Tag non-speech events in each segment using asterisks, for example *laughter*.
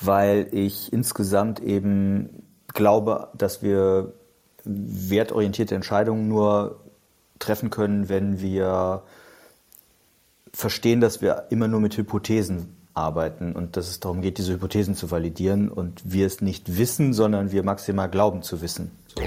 weil ich insgesamt eben glaube, dass wir wertorientierte Entscheidungen nur treffen können, wenn wir verstehen, dass wir immer nur mit Hypothesen arbeiten und dass es darum geht, diese Hypothesen zu validieren und wir es nicht wissen, sondern wir maximal glauben zu wissen. So.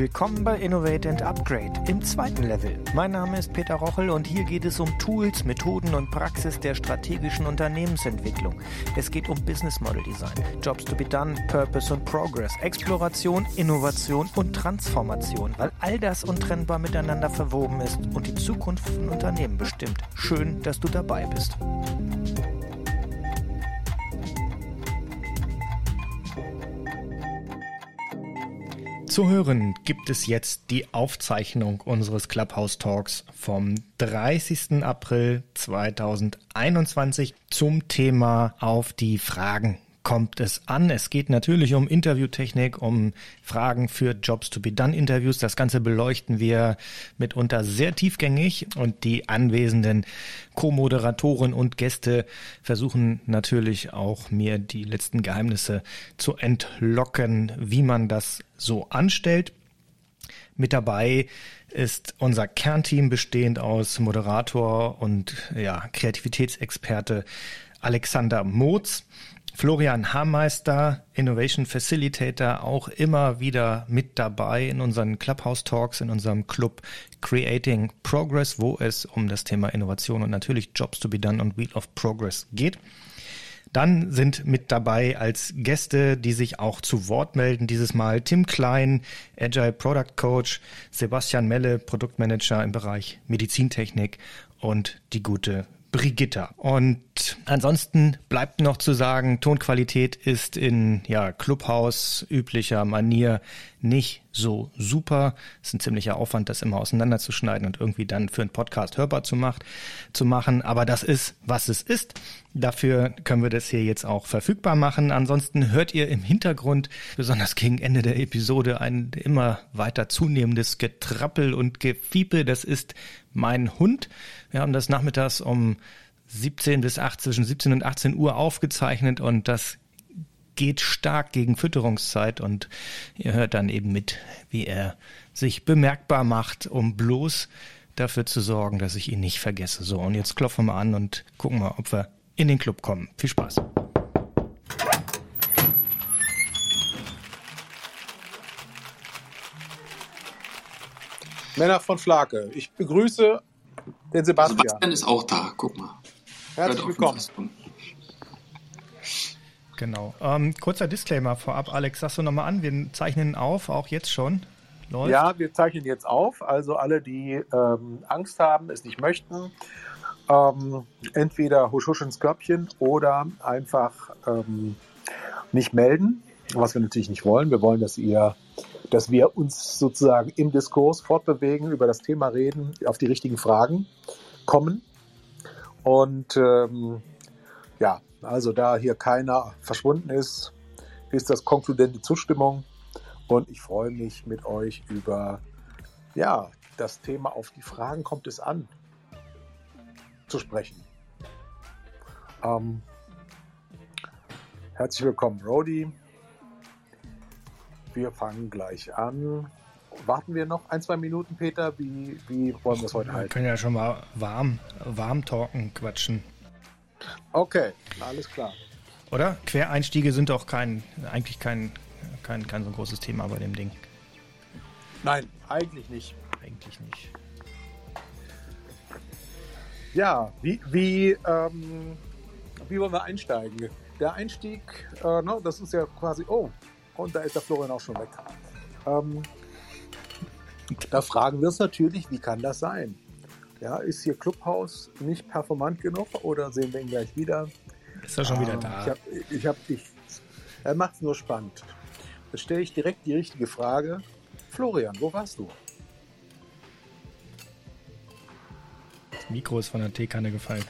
Willkommen bei Innovate and Upgrade im zweiten Level. Mein Name ist Peter Rochel und hier geht es um Tools, Methoden und Praxis der strategischen Unternehmensentwicklung. Es geht um Business Model Design, Jobs to be done, Purpose und Progress, Exploration, Innovation und Transformation, weil all das untrennbar miteinander verwoben ist und die Zukunft von Unternehmen bestimmt. Schön, dass du dabei bist. Zu hören gibt es jetzt die Aufzeichnung unseres Clubhouse Talks vom 30. April 2021 zum Thema auf die Fragen kommt es an. Es geht natürlich um Interviewtechnik, um Fragen für Jobs to be done Interviews. Das Ganze beleuchten wir mitunter sehr tiefgängig und die anwesenden Co-Moderatoren und Gäste versuchen natürlich auch mir die letzten Geheimnisse zu entlocken, wie man das so anstellt. Mit dabei ist unser Kernteam bestehend aus Moderator und ja, Kreativitätsexperte Alexander Motz. Florian Hammeister, Innovation Facilitator, auch immer wieder mit dabei in unseren Clubhouse Talks, in unserem Club Creating Progress, wo es um das Thema Innovation und natürlich Jobs to be done und Wheel of Progress geht. Dann sind mit dabei als Gäste, die sich auch zu Wort melden, dieses Mal Tim Klein, Agile Product Coach, Sebastian Melle, Produktmanager im Bereich Medizintechnik und die gute Brigitta. Und ansonsten bleibt noch zu sagen, Tonqualität ist in ja, Clubhaus üblicher Manier nicht so super. Es ist ein ziemlicher Aufwand, das immer auseinanderzuschneiden und irgendwie dann für einen Podcast hörbar zu, macht, zu machen. Aber das ist, was es ist. Dafür können wir das hier jetzt auch verfügbar machen. Ansonsten hört ihr im Hintergrund, besonders gegen Ende der Episode, ein immer weiter zunehmendes Getrappel und Gefiepe. Das ist mein Hund. Wir haben das nachmittags um 17 bis 18, zwischen 17 und 18 Uhr aufgezeichnet und das geht stark gegen Fütterungszeit und ihr hört dann eben mit, wie er sich bemerkbar macht, um bloß dafür zu sorgen, dass ich ihn nicht vergesse. So, und jetzt klopfen wir an und gucken mal, ob wir in den Club kommen. Viel Spaß. Männer von Flake, ich begrüße den Sebastian. Sebastian ist auch da, guck mal. Herzlich willkommen. Genau. Ähm, kurzer Disclaimer vorab, Alex, sagst du nochmal an, wir zeichnen auf, auch jetzt schon. Läuft. Ja, wir zeichnen jetzt auf. Also alle, die ähm, Angst haben, es nicht möchten, ähm, entweder husch husch ins Körbchen oder einfach ähm, nicht melden, was wir natürlich nicht wollen. Wir wollen, dass ihr dass wir uns sozusagen im Diskurs fortbewegen, über das Thema reden, auf die richtigen Fragen kommen. Und ähm, ja, also da hier keiner verschwunden ist, ist das konkludente Zustimmung. Und ich freue mich mit euch über ja, das Thema auf die Fragen kommt es an zu sprechen. Ähm, herzlich willkommen, Rody. Wir fangen gleich an. Warten wir noch ein, zwei Minuten, Peter? Wie, wie wollen wir es heute halten? Wir können ja schon mal warm, warm talken, quatschen. Okay, alles klar. Oder? Quereinstiege sind doch kein, eigentlich kein, kein, kein so großes Thema bei dem Ding. Nein, eigentlich nicht. Eigentlich nicht. Ja, wie, wie, ähm, wie wollen wir einsteigen? Der Einstieg, äh, ne, das ist ja quasi, oh, und da ist der Florian auch schon weg. Ähm, da fragen wir uns natürlich, wie kann das sein? Ja, ist hier Clubhaus nicht performant genug oder sehen wir ihn gleich wieder? Ist er schon ähm, wieder da? Ich hab, ich hab, ich, er macht es nur spannend. Da stelle ich direkt die richtige Frage. Florian, wo warst du? Das Mikro ist von der Teekanne gefallen.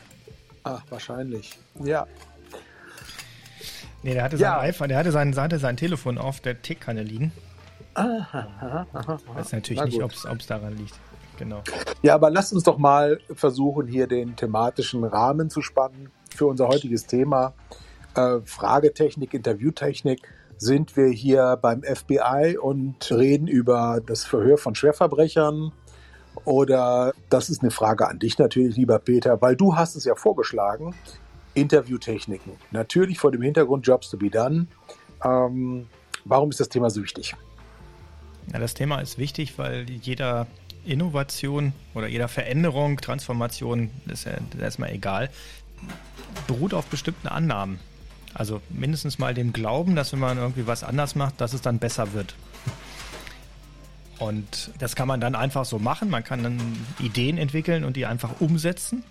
Ach, wahrscheinlich. Ja, Nee, der hatte ja. sein iPhone, der hatte sein, hatte sein Telefon auf der Teekanne liegen. Weiß natürlich nicht, ob es daran liegt. Genau. Ja, aber lasst uns doch mal versuchen, hier den thematischen Rahmen zu spannen für unser heutiges Thema. Äh, Fragetechnik, Interviewtechnik. Sind wir hier beim FBI und reden über das Verhör von Schwerverbrechern? Oder das ist eine Frage an dich natürlich, lieber Peter, weil du hast es ja vorgeschlagen. Interviewtechniken. Natürlich vor dem Hintergrund Jobs to be done. Ähm, warum ist das Thema so wichtig? Ja, das Thema ist wichtig, weil jeder Innovation oder jeder Veränderung, Transformation, ist ja erstmal egal, beruht auf bestimmten Annahmen. Also mindestens mal dem Glauben, dass wenn man irgendwie was anders macht, dass es dann besser wird. Und das kann man dann einfach so machen. Man kann dann Ideen entwickeln und die einfach umsetzen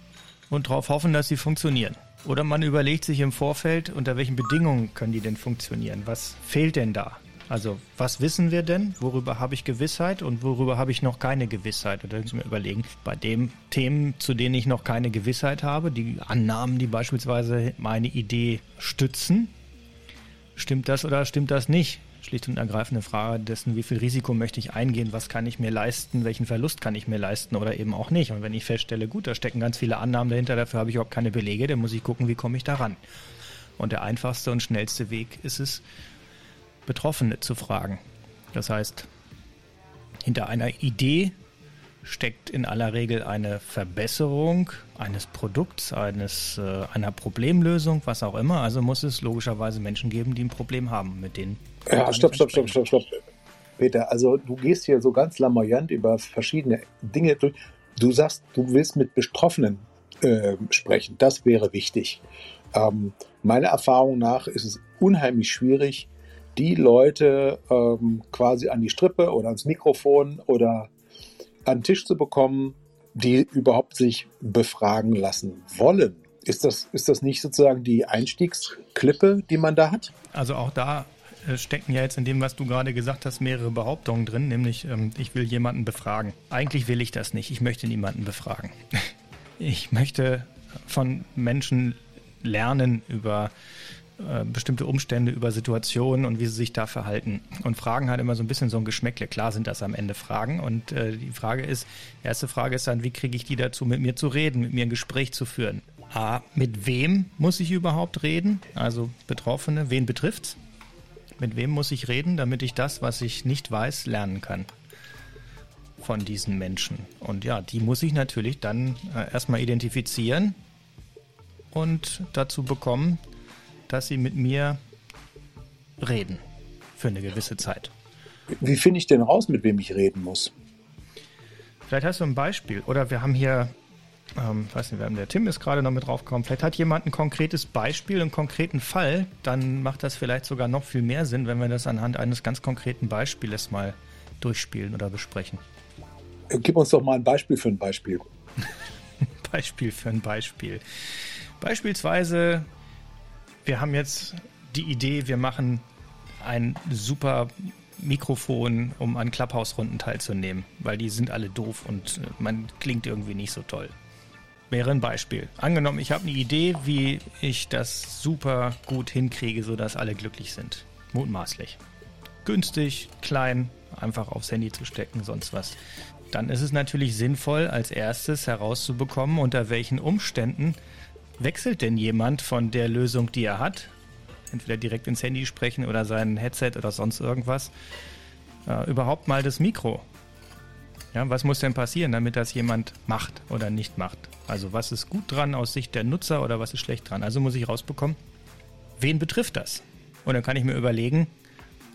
und darauf hoffen, dass sie funktionieren. Oder man überlegt sich im Vorfeld, unter welchen Bedingungen können die denn funktionieren? Was fehlt denn da? Also was wissen wir denn? Worüber habe ich Gewissheit und worüber habe ich noch keine Gewissheit? Und da müssen wir überlegen, bei den Themen, zu denen ich noch keine Gewissheit habe, die Annahmen, die beispielsweise meine Idee stützen, stimmt das oder stimmt das nicht? Schlicht und ergreifende Frage dessen, wie viel Risiko möchte ich eingehen, was kann ich mir leisten, welchen Verlust kann ich mir leisten oder eben auch nicht. Und wenn ich feststelle, gut, da stecken ganz viele Annahmen dahinter, dafür habe ich überhaupt keine Belege, dann muss ich gucken, wie komme ich daran. Und der einfachste und schnellste Weg ist es, Betroffene zu fragen. Das heißt, hinter einer Idee steckt in aller Regel eine Verbesserung eines Produkts, eines, äh, einer Problemlösung, was auch immer. Also muss es logischerweise Menschen geben, die ein Problem haben, mit denen. Ja, stopp, stopp, stopp, stopp, stopp. Peter, also du gehst hier so ganz lamoyant über verschiedene Dinge durch. Du sagst, du willst mit Betroffenen äh, sprechen. Das wäre wichtig. Ähm, meiner Erfahrung nach ist es unheimlich schwierig, die Leute ähm, quasi an die Strippe oder ans Mikrofon oder an den Tisch zu bekommen, die überhaupt sich befragen lassen wollen. Ist das, ist das nicht sozusagen die Einstiegsklippe, die man da hat? Also auch da äh, stecken ja jetzt in dem, was du gerade gesagt hast, mehrere Behauptungen drin, nämlich ähm, ich will jemanden befragen. Eigentlich will ich das nicht. Ich möchte niemanden befragen. *laughs* Ich möchte von Menschen lernen über äh, bestimmte Umstände, über Situationen und wie sie sich da verhalten. Und Fragen hat immer so ein bisschen so ein Geschmäckle. Klar sind das am Ende Fragen. Und äh, die Frage ist, erste Frage ist dann, wie kriege ich die dazu, mit mir zu reden, mit mir ein Gespräch zu führen? A, mit wem muss ich überhaupt reden? Also Betroffene, wen betrifft's? Mit wem muss ich reden, damit ich das, was ich nicht weiß, lernen kann? Von diesen Menschen. Und ja, die muss ich natürlich dann äh, erstmal identifizieren und dazu bekommen, dass sie mit mir reden für eine gewisse Zeit. Wie finde ich denn raus, mit wem ich reden muss? Vielleicht hast du ein Beispiel. Oder wir haben hier, ähm, weiß nicht, wir haben, der Tim ist gerade noch mit draufgekommen. Vielleicht hat jemand ein konkretes Beispiel, einen konkreten Fall. Dann macht das vielleicht sogar noch viel mehr Sinn, wenn wir das anhand eines ganz konkreten Beispiels mal durchspielen oder besprechen. Gib uns doch mal ein Beispiel für ein Beispiel. *laughs* Beispiel für ein Beispiel. Beispielsweise wir haben jetzt die Idee, wir machen ein super Mikrofon, um an Clubhouse-Runden teilzunehmen, weil die sind alle doof und äh, man klingt irgendwie nicht so toll. Wäre ein Beispiel. Angenommen, ich habe eine Idee, wie ich das super gut hinkriege, sodass alle glücklich sind. Mutmaßlich. Günstig, klein, einfach aufs Handy zu stecken, sonst was. Dann ist es natürlich sinnvoll, als erstes herauszubekommen, unter welchen Umständen wechselt denn jemand von der Lösung, die er hat, entweder direkt ins Handy sprechen oder sein Headset oder sonst irgendwas, äh, überhaupt mal das Mikro? Ja, was muss denn passieren, damit das jemand macht oder nicht macht? Also was ist gut dran aus Sicht der Nutzer oder was ist schlecht dran? Also muss ich rausbekommen, wen betrifft das? Und dann kann ich mir überlegen,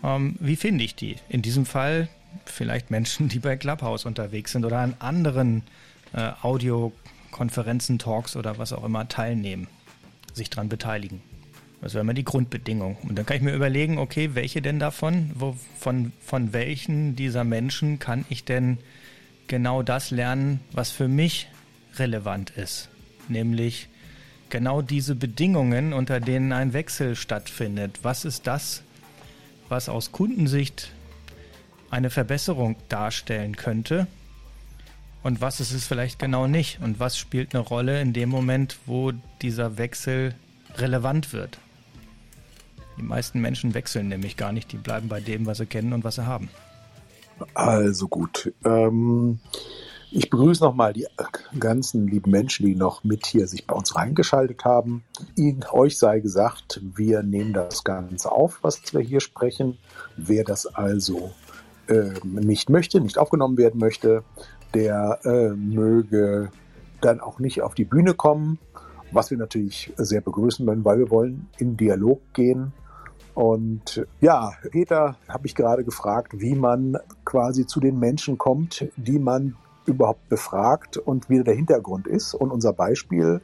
ähm, wie finde ich die? In diesem Fall vielleicht Menschen, die bei Clubhouse unterwegs sind oder an anderen äh, Audio- Konferenzen, Talks oder was auch immer teilnehmen, sich daran beteiligen. Das wäre immer die Grundbedingung. Und dann kann ich mir überlegen, okay, welche denn davon, wo, von, von welchen dieser Menschen kann ich denn genau das lernen, was für mich relevant ist. Nämlich genau diese Bedingungen, unter denen ein Wechsel stattfindet. Was ist das, was aus Kundensicht eine Verbesserung darstellen könnte? Und was ist es vielleicht genau nicht und was spielt eine Rolle in dem Moment, wo dieser Wechsel relevant wird. Die meisten Menschen wechseln nämlich gar nicht, die bleiben bei dem, was sie kennen und was sie haben. Also gut. Ähm, Ich begrüße nochmal die ganzen lieben Menschen, die noch mit hier sich bei uns reingeschaltet haben. Ihnen, euch sei gesagt, wir nehmen das Ganze auf, was wir hier sprechen. Wer das also äh, nicht möchte, nicht aufgenommen werden möchte, der äh, möge dann auch nicht auf die Bühne kommen, was wir natürlich sehr begrüßen würden, weil wir wollen in Dialog gehen. Und ja, Peter habe ich gerade gefragt, wie man quasi zu den Menschen kommt, die man überhaupt befragt und wie der Hintergrund ist. Und unser Beispiel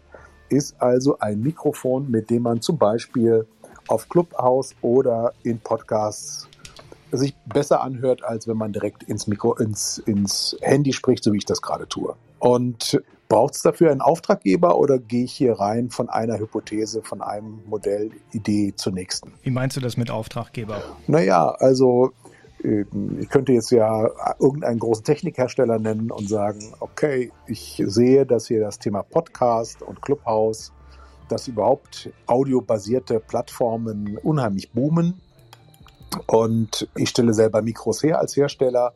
ist also ein Mikrofon, mit dem man zum Beispiel auf Clubhouse oder in Podcasts sich besser anhört, als wenn man direkt ins Mikro, ins, ins Handy spricht, so wie ich das gerade tue. Und braucht es dafür einen Auftraggeber oder gehe ich hier rein von einer Hypothese, von einem Modell, Idee zur nächsten? Wie meinst du das mit Auftraggeber? Naja, also ich könnte jetzt ja irgendeinen großen Technikhersteller nennen und sagen, okay, ich sehe, dass hier das Thema Podcast und Clubhouse, dass überhaupt audiobasierte Plattformen unheimlich boomen. Und ich stelle selber Mikros her als Hersteller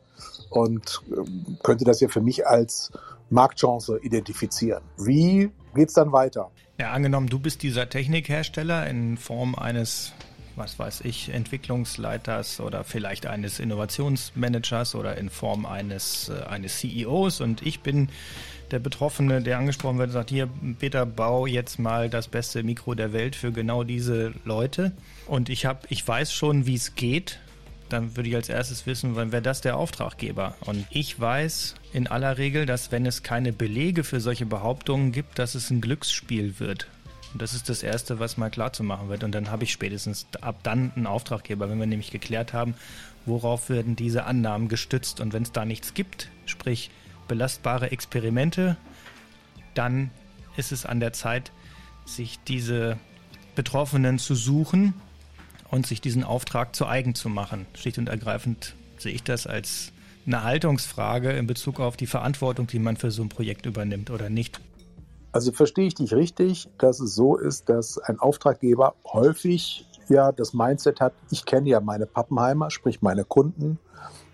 und ähm, könnte das ja für mich als Marktchance identifizieren. Wie geht's dann weiter? Ja, angenommen, du bist dieser Technikhersteller in Form eines was weiß ich, Entwicklungsleiters oder vielleicht eines Innovationsmanagers oder in Form eines, äh, eines CEOs und ich bin der Betroffene, der angesprochen wird, sagt, hier, Peter, bau jetzt mal das beste Mikro der Welt für genau diese Leute. Und ich habe, ich weiß schon, wie es geht. Dann würde ich als erstes wissen, wann wäre das der Auftraggeber? Und ich weiß in aller Regel, dass wenn es keine Belege für solche Behauptungen gibt, dass es ein Glücksspiel wird. Und das ist das Erste, was mal klar zu machen wird. Und dann habe ich spätestens ab dann einen Auftraggeber, wenn wir nämlich geklärt haben, worauf werden diese Annahmen gestützt. Und wenn es da nichts gibt, sprich belastbare Experimente, dann ist es an der Zeit, sich diese Betroffenen zu suchen und sich diesen Auftrag zu eigen zu machen. Schlicht und ergreifend sehe ich das als eine Haltungsfrage in Bezug auf die Verantwortung, die man für so ein Projekt übernimmt oder nicht. Also verstehe ich dich richtig, dass es so ist, dass ein Auftraggeber häufig ja das Mindset hat, ich kenne ja meine Pappenheimer, sprich meine Kunden,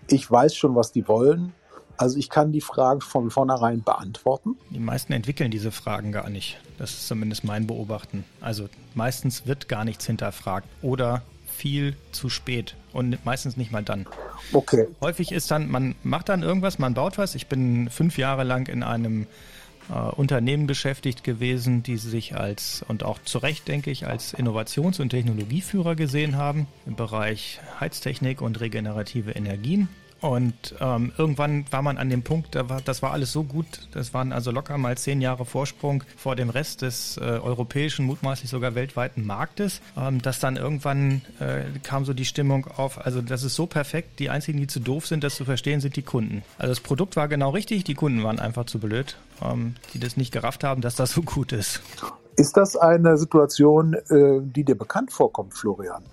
ich weiß schon, was die wollen, also ich kann die Fragen von vornherein beantworten. Die meisten entwickeln diese Fragen gar nicht. Das ist zumindest mein Beobachten. Also meistens wird gar nichts hinterfragt oder viel zu spät und meistens nicht mal dann. Okay. Häufig ist dann, man macht dann irgendwas, man baut was. Ich bin fünf Jahre lang in einem äh, Unternehmen beschäftigt gewesen, die sich als, und auch zu Recht denke ich, als Innovations- und Technologieführer gesehen haben im Bereich Heiztechnik und regenerative Energien. Und ähm, irgendwann war man an dem Punkt, da war, das war alles so gut, das waren also locker mal zehn Jahre Vorsprung vor dem Rest des äh, europäischen, mutmaßlich sogar weltweiten Marktes, ähm, dass dann irgendwann äh, kam so die Stimmung auf, also das ist so perfekt, die einzigen, die zu doof sind, das zu verstehen, sind die Kunden. Also das Produkt war genau richtig, die Kunden waren einfach zu blöd, ähm, die das nicht gerafft haben, dass das so gut ist. Ist das eine Situation, äh, die dir bekannt vorkommt, Florian?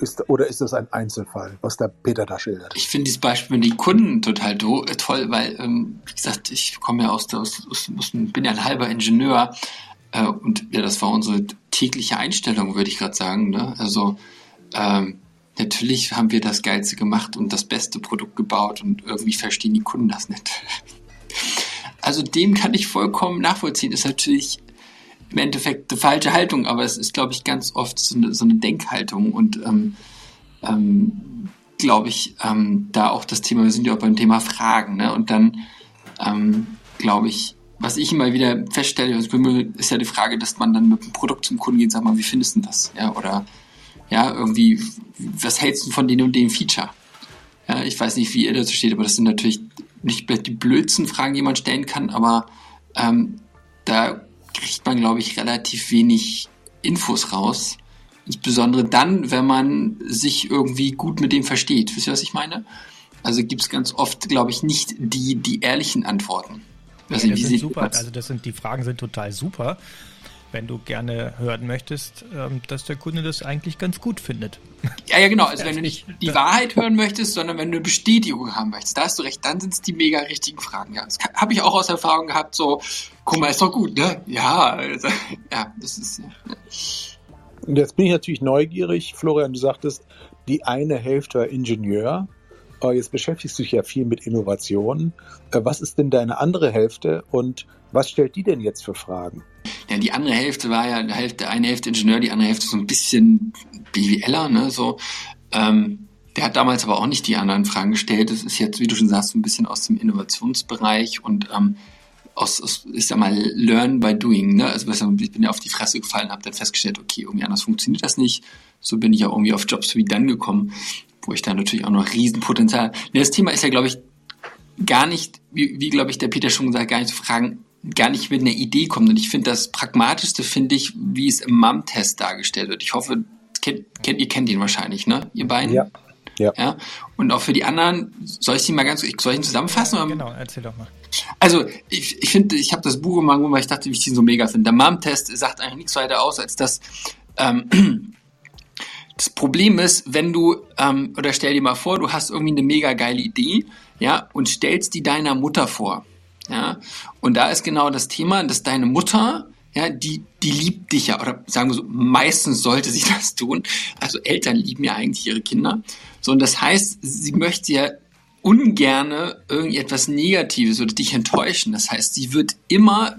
Ist, oder ist das ein Einzelfall, was der Peter da schildert? Ich finde dieses Beispiel mit den Kunden total äh, toll, weil, ähm, wie gesagt, ich komme ja aus, der, aus, aus bin ja ein halber Ingenieur äh, und ja, das war unsere tägliche Einstellung, würde ich gerade sagen. Ne? Also ähm, natürlich haben wir das Geilste gemacht und das beste Produkt gebaut und irgendwie verstehen die Kunden das nicht. *laughs* Also dem kann ich vollkommen nachvollziehen. Ist natürlich im Endeffekt eine falsche Haltung, aber es ist, glaube ich, ganz oft so eine, so eine Denkhaltung und ähm, ähm, glaube ich, ähm, da auch das Thema, wir sind ja auch beim Thema Fragen, ne? Und dann ähm, glaube ich, was ich immer wieder feststelle, ist ja die Frage, dass man dann mit dem Produkt zum Kunden geht und sagt mal, wie findest du das? Ja, oder ja, irgendwie, was hältst du von dem und dem Feature? Ja, ich weiß nicht, wie ihr dazu steht, aber das sind natürlich nicht die blödsten Fragen, die man stellen kann, aber ähm, da kriegt man, glaube ich, relativ wenig Infos raus. Insbesondere dann, wenn man sich irgendwie gut mit dem versteht. Wisst ihr, was ich meine? Also gibt es ganz oft, glaube ich, nicht die, die ehrlichen Antworten. Also, ja, das sind super. Also das sind, die Fragen sind total super wenn du gerne hören möchtest, ähm, dass der Kunde das eigentlich ganz gut findet. Ja, ja, genau. Also wenn du nicht die Wahrheit hören möchtest, sondern wenn du eine Bestätigung haben möchtest, da hast du recht, dann sind es die mega richtigen Fragen. Ja, das habe ich auch aus Erfahrung gehabt, so, guck mal, ist doch gut, ne? Ja, also, ja, das ist. Ja. Und jetzt bin ich natürlich neugierig, Florian, du sagtest, die eine Hälfte war Ingenieur. Jetzt beschäftigst du dich ja viel mit Innovationen. Äh, was ist denn deine andere Hälfte und was stellt die denn jetzt für Fragen? Ja, die andere Hälfte war ja, Hälfte, eine Hälfte Ingenieur, die andere Hälfte so ein bisschen BWLer, ne, so. Ähm, der hat damals aber auch nicht die anderen Fragen gestellt. Das ist jetzt, wie du schon sagst, so ein bisschen aus dem Innovationsbereich und ähm, aus, aus, ich sag mal, learn by doing. Ne? Also ich bin ja auf die Fresse gefallen, habe dann festgestellt, okay, irgendwie anders funktioniert das nicht. So bin ich auch irgendwie auf Jobs wie dann gekommen, wo ich da natürlich auch noch Riesenpotenzial. Ne, das Thema ist ja, glaube ich, gar nicht, wie, wie glaube ich, der Peter schon gesagt, gar nicht zu fragen, gar nicht mit einer Idee kommt. Und ich finde das Pragmatischste, finde ich, wie es im MAM-Test dargestellt wird. Ich hoffe, kennt, kennt, ihr kennt ihn wahrscheinlich, ne? Ihr beiden? Ja. Ja. ja. Und auch für die anderen, soll ich sie mal ganz, soll ich ihn zusammenfassen? Ja, genau, erzähl doch mal. Also, ich, ich finde, ich habe das Buch immer weil ich dachte, wie ich ihn so mega finde. Der MAM-Test sagt eigentlich nichts weiter aus, als dass ähm, das Problem ist, wenn du, ähm, oder stell dir mal vor, du hast irgendwie eine mega geile Idee, ja, und stellst die deiner Mutter vor. Ja, und da ist genau das Thema, dass deine Mutter ja, die, die liebt dich ja, oder sagen wir so, meistens sollte sie *laughs* das tun. Also Eltern lieben ja eigentlich ihre Kinder. So, und das heißt, sie möchte ja ungerne irgendetwas Negatives oder dich enttäuschen. Das heißt, sie wird immer,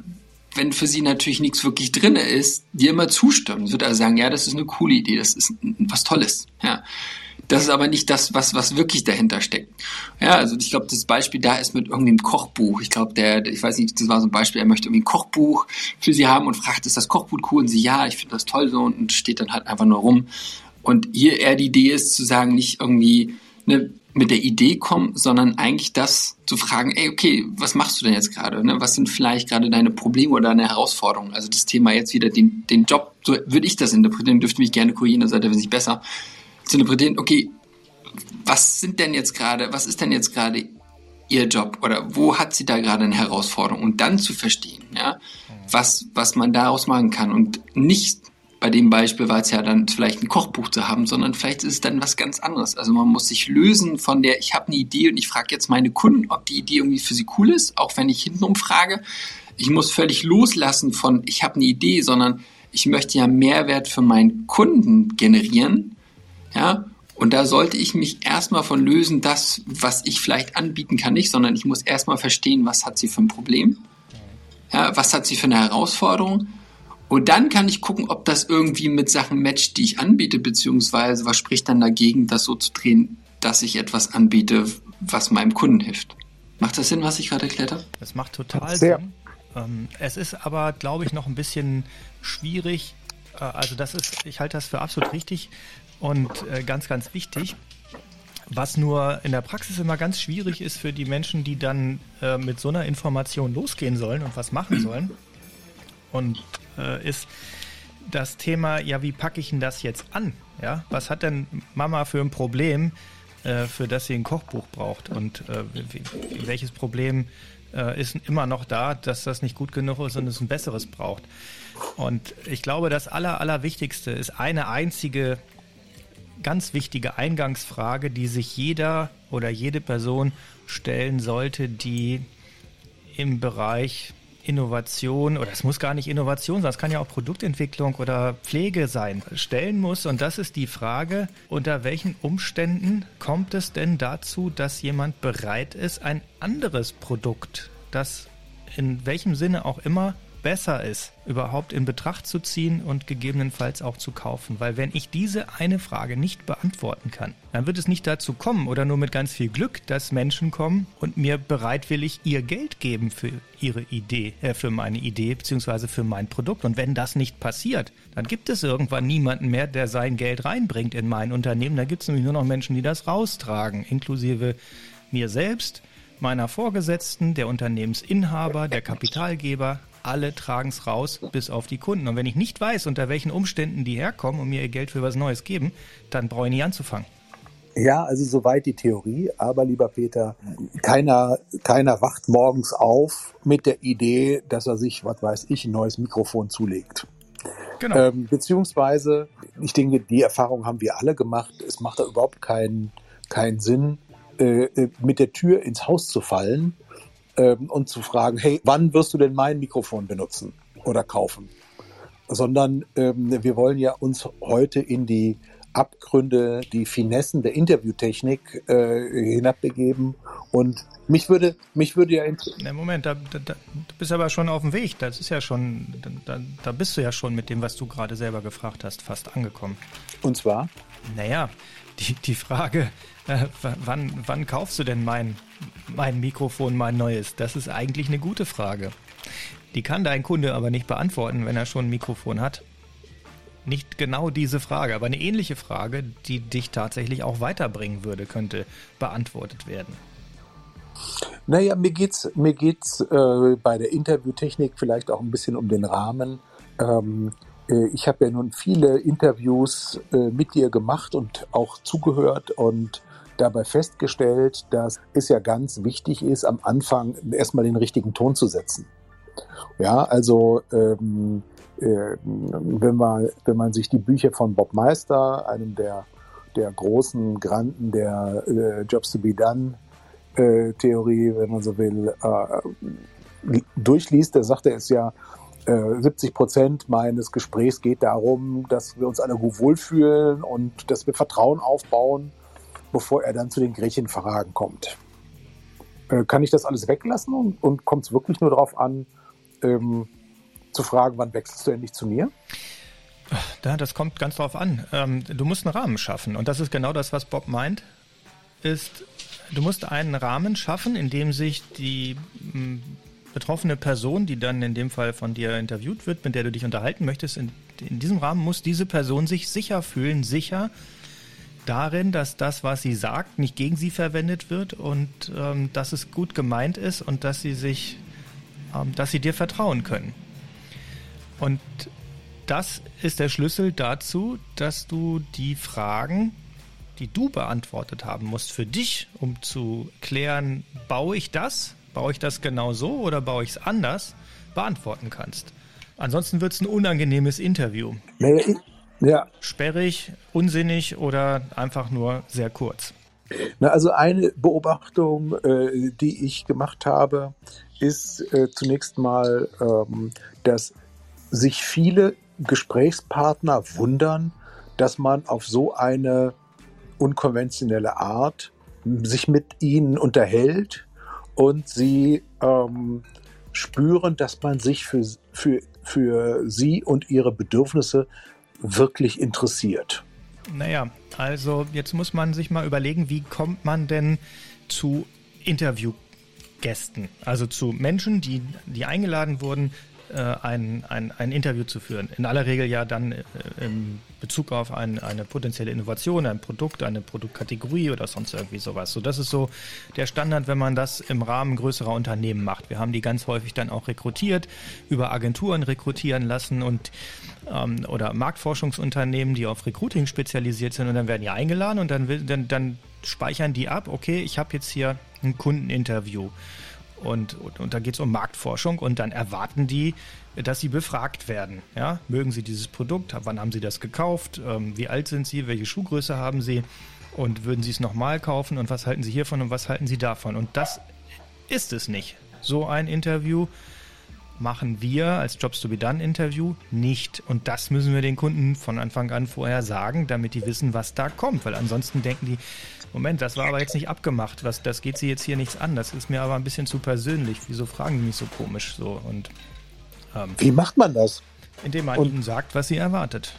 wenn für sie natürlich nichts wirklich drinne ist, dir immer zustimmen. Sie wird also sagen, ja, das ist eine coole Idee, das ist was Tolles. Ja. Das ist aber nicht das, was, was wirklich dahinter steckt. Ja, also ich glaube, das Beispiel da ist mit irgendeinem Kochbuch. Ich glaube, der, ich weiß nicht, das war so ein Beispiel, er möchte irgendwie ein Kochbuch für sie haben und fragt, ist das Kochbuch cool? Und sie, ja, ich finde das toll so und steht dann halt einfach nur rum. Und hier eher die Idee ist zu sagen, nicht irgendwie ne, mit der Idee kommen, sondern eigentlich das zu fragen, ey, okay, was machst du denn jetzt gerade? Ne? Was sind vielleicht gerade deine Probleme oder deine Herausforderungen? Also das Thema jetzt wieder den, den Job, so würde ich das interpretieren, dürfte mich gerne korrigieren, da seid ihr sich besser zu interpretieren, okay, was sind denn jetzt gerade, was ist denn jetzt gerade ihr Job oder wo hat sie da gerade eine Herausforderung und dann zu verstehen, ja, was, was man daraus machen kann und nicht bei dem Beispiel war es ja dann vielleicht ein Kochbuch zu haben, sondern vielleicht ist es dann was ganz anderes. Also man muss sich lösen von der, ich habe eine Idee und ich frage jetzt meine Kunden, ob die Idee irgendwie für sie cool ist, auch wenn ich hintenrum frage. Ich muss völlig loslassen von, ich habe eine Idee, sondern ich möchte ja Mehrwert für meinen Kunden generieren ja, und da sollte ich mich erstmal von lösen, das, was ich vielleicht anbieten kann, nicht, sondern ich muss erstmal verstehen, was hat sie für ein Problem, ja, was hat sie für eine Herausforderung. Und dann kann ich gucken, ob das irgendwie mit Sachen matcht, die ich anbiete, beziehungsweise was spricht dann dagegen, das so zu drehen, dass ich etwas anbiete, was meinem Kunden hilft. Macht das Sinn, was ich gerade erklärt habe? Das macht total Sehr. Sinn. Ähm, es ist aber, glaube ich, noch ein bisschen schwierig. Äh, also das ist, ich halte das für absolut richtig, und äh, ganz, ganz wichtig, was nur in der Praxis immer ganz schwierig ist für die Menschen, die dann äh, mit so einer Information losgehen sollen und was machen sollen. Und äh, ist das Thema, ja, wie packe ich denn das jetzt an? Ja, was hat denn Mama für ein Problem, äh, für das sie ein Kochbuch braucht? Und äh, welches Problem äh, ist immer noch da, dass das nicht gut genug ist und es ein besseres braucht? Und ich glaube, das Aller, Allerwichtigste ist eine einzige ganz wichtige Eingangsfrage, die sich jeder oder jede Person stellen sollte, die im Bereich Innovation oder es muss gar nicht Innovation sein, es kann ja auch Produktentwicklung oder Pflege sein, stellen muss. Und das ist die Frage, unter welchen Umständen kommt es denn dazu, dass jemand bereit ist, ein anderes Produkt, das in welchem Sinne auch immer besser ist, überhaupt in Betracht zu ziehen und gegebenenfalls auch zu kaufen. Weil wenn ich diese eine Frage nicht beantworten kann, dann wird es nicht dazu kommen oder nur mit ganz viel Glück, dass Menschen kommen und mir bereitwillig ihr Geld geben für ihre Idee, äh, für meine Idee beziehungsweise für mein Produkt. Und wenn das nicht passiert, dann gibt es irgendwann niemanden mehr, der sein Geld reinbringt in mein Unternehmen. Da gibt es nämlich nur noch Menschen, die das raustragen, inklusive mir selbst meiner Vorgesetzten, der Unternehmensinhaber, der Kapitalgeber, alle tragen es raus, bis auf die Kunden. Und wenn ich nicht weiß, unter welchen Umständen die herkommen und mir ihr Geld für was Neues geben, dann brauche ich nicht anzufangen. Ja, also soweit die Theorie, aber lieber Peter, keiner, keiner wacht morgens auf mit der Idee, dass er sich, was weiß ich, ein neues Mikrofon zulegt. Genau. Ähm, beziehungsweise, ich denke, die Erfahrung haben wir alle gemacht. Es macht da überhaupt keinen, keinen Sinn, äh, äh mit der Tür ins Haus zu fallen ähm, und zu fragen, hey, wann wirst du denn mein Mikrofon benutzen oder kaufen? Sondern ähm, wir wollen ja uns heute in die Abgründe, die Finessen der Interviewtechnik äh, hinabbegeben. Und mich würde, mich würde ja. Na Moment, da, da, da, du bist aber schon auf dem Weg. Das ist ja schon, da, da bist du ja schon mit dem, was du gerade selber gefragt hast, fast angekommen. Und zwar? Naja, die, die Frage, äh, wann, wann kaufst du denn mein, mein Mikrofon, mein neues? Das ist eigentlich eine gute Frage. Die kann dein Kunde aber nicht beantworten, wenn er schon ein Mikrofon hat. Nicht genau diese Frage, aber eine ähnliche Frage, die dich tatsächlich auch weiterbringen würde, könnte beantwortet werden. Naja, mir geht's, mir geht's äh, bei der Interviewtechnik vielleicht auch ein bisschen um den Rahmen. Ähm, äh, ich habe ja nun viele Interviews äh, mit dir gemacht und auch zugehört und dabei festgestellt, dass es ja ganz wichtig ist, am Anfang erstmal den richtigen Ton zu setzen. Ja, also ähm, äh, wenn, man, wenn man sich die Bücher von Bob Meister, einem der, der großen Granden der äh, Jobs to be Done äh, Theorie, wenn man so will, äh, durchliest, sagt er es ja, 70 äh, Prozent meines Gesprächs geht darum, dass wir uns alle wohlfühlen und dass wir Vertrauen aufbauen, bevor er dann zu den Gretchenfragen kommt. Äh, kann ich das alles weglassen und, und kommt es wirklich nur darauf an, ähm, zu fragen, wann wechselst du endlich zu mir? Ja, das kommt ganz drauf an. Ähm, du musst einen Rahmen schaffen. Und das ist genau das, was Bob meint, ist, du musst einen Rahmen schaffen, in dem sich die betroffene Person, die dann in dem Fall von dir interviewt wird, mit der du dich unterhalten möchtest, in, in diesem Rahmen muss diese Person sich sicher fühlen, sicher darin, dass das, was sie sagt, nicht gegen sie verwendet wird und ähm, dass es gut gemeint ist und dass sie sich, ähm, dass sie dir vertrauen können. Und das ist der Schlüssel dazu, dass du die Fragen, die du beantwortet haben musst für dich, um zu klären, baue ich das, baue ich das genau so oder baue ich es anders, beantworten kannst. Ansonsten wird es ein unangenehmes Interview. Ja. Sperrig, unsinnig oder einfach nur sehr kurz. Na, also eine Beobachtung, äh, die ich gemacht habe, ist äh, zunächst mal, ähm, dass sich viele Gesprächspartner wundern, dass man auf so eine unkonventionelle Art sich mit ihnen unterhält und sie ähm, spüren, dass man sich für, für, für sie und ihre Bedürfnisse wirklich interessiert. Naja, also jetzt muss man sich mal überlegen, wie kommt man denn zu Interviewgästen, also zu Menschen, die, die eingeladen wurden, ein, ein, ein Interview zu führen. In aller Regel ja dann äh, in Bezug auf ein, eine potenzielle Innovation, ein Produkt, eine Produktkategorie oder sonst irgendwie sowas. So, das ist so der Standard, wenn man das im Rahmen größerer Unternehmen macht. Wir haben die ganz häufig dann auch rekrutiert, über Agenturen rekrutieren lassen und ähm, oder Marktforschungsunternehmen, die auf Recruiting spezialisiert sind und dann werden die eingeladen und dann, dann, dann speichern die ab, okay, ich habe jetzt hier ein Kundeninterview. Und, und, und da geht es um Marktforschung und dann erwarten die, dass sie befragt werden. Ja? Mögen sie dieses Produkt? Wann haben sie das gekauft? Ähm, wie alt sind sie? Welche Schuhgröße haben sie? Und würden sie es nochmal kaufen? Und was halten sie hiervon und was halten sie davon? Und das ist es nicht. So ein Interview machen wir als Jobs to be Done Interview nicht. Und das müssen wir den Kunden von Anfang an vorher sagen, damit die wissen, was da kommt. Weil ansonsten denken die, Moment, das war aber jetzt nicht abgemacht. Was, das geht sie jetzt hier nichts an. Das ist mir aber ein bisschen zu persönlich. Wieso fragen die mich so komisch so? Und, ähm, Wie macht man das? Indem man Und, ihnen sagt, was sie erwartet.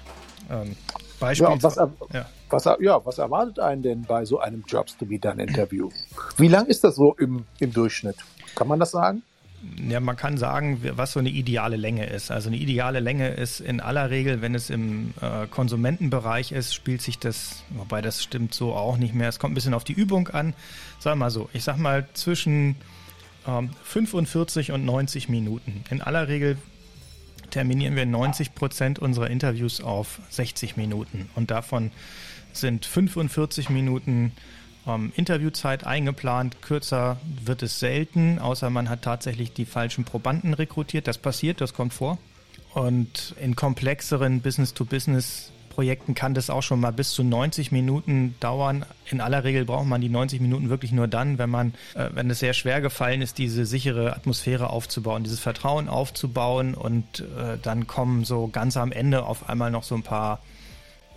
Ähm, Beispiel. Ja, was, ja. Was, ja, was erwartet einen denn bei so einem Jobs to be Done Interview? Wie lang ist das so im, im Durchschnitt? Kann man das sagen? Ja, man kann sagen, was so eine ideale Länge ist. Also eine ideale Länge ist in aller Regel, wenn es im äh, Konsumentenbereich ist, spielt sich das, wobei das stimmt so auch nicht mehr. Es kommt ein bisschen auf die Übung an. Sag mal so, ich sag mal zwischen ähm, 45 und 90 Minuten. In aller Regel terminieren wir 90 Prozent unserer Interviews auf 60 Minuten und davon sind 45 Minuten ähm, Interviewzeit eingeplant. Kürzer wird es selten, außer man hat tatsächlich die falschen Probanden rekrutiert. Das passiert, das kommt vor. Und in komplexeren Business-to-Business Projekten kann das auch schon mal bis zu 90 Minuten dauern. In aller Regel braucht man die 90 Minuten wirklich nur dann, wenn man, äh, wenn es sehr schwer gefallen ist, diese sichere Atmosphäre aufzubauen, dieses Vertrauen aufzubauen und äh, dann kommen so ganz am Ende auf einmal noch so ein paar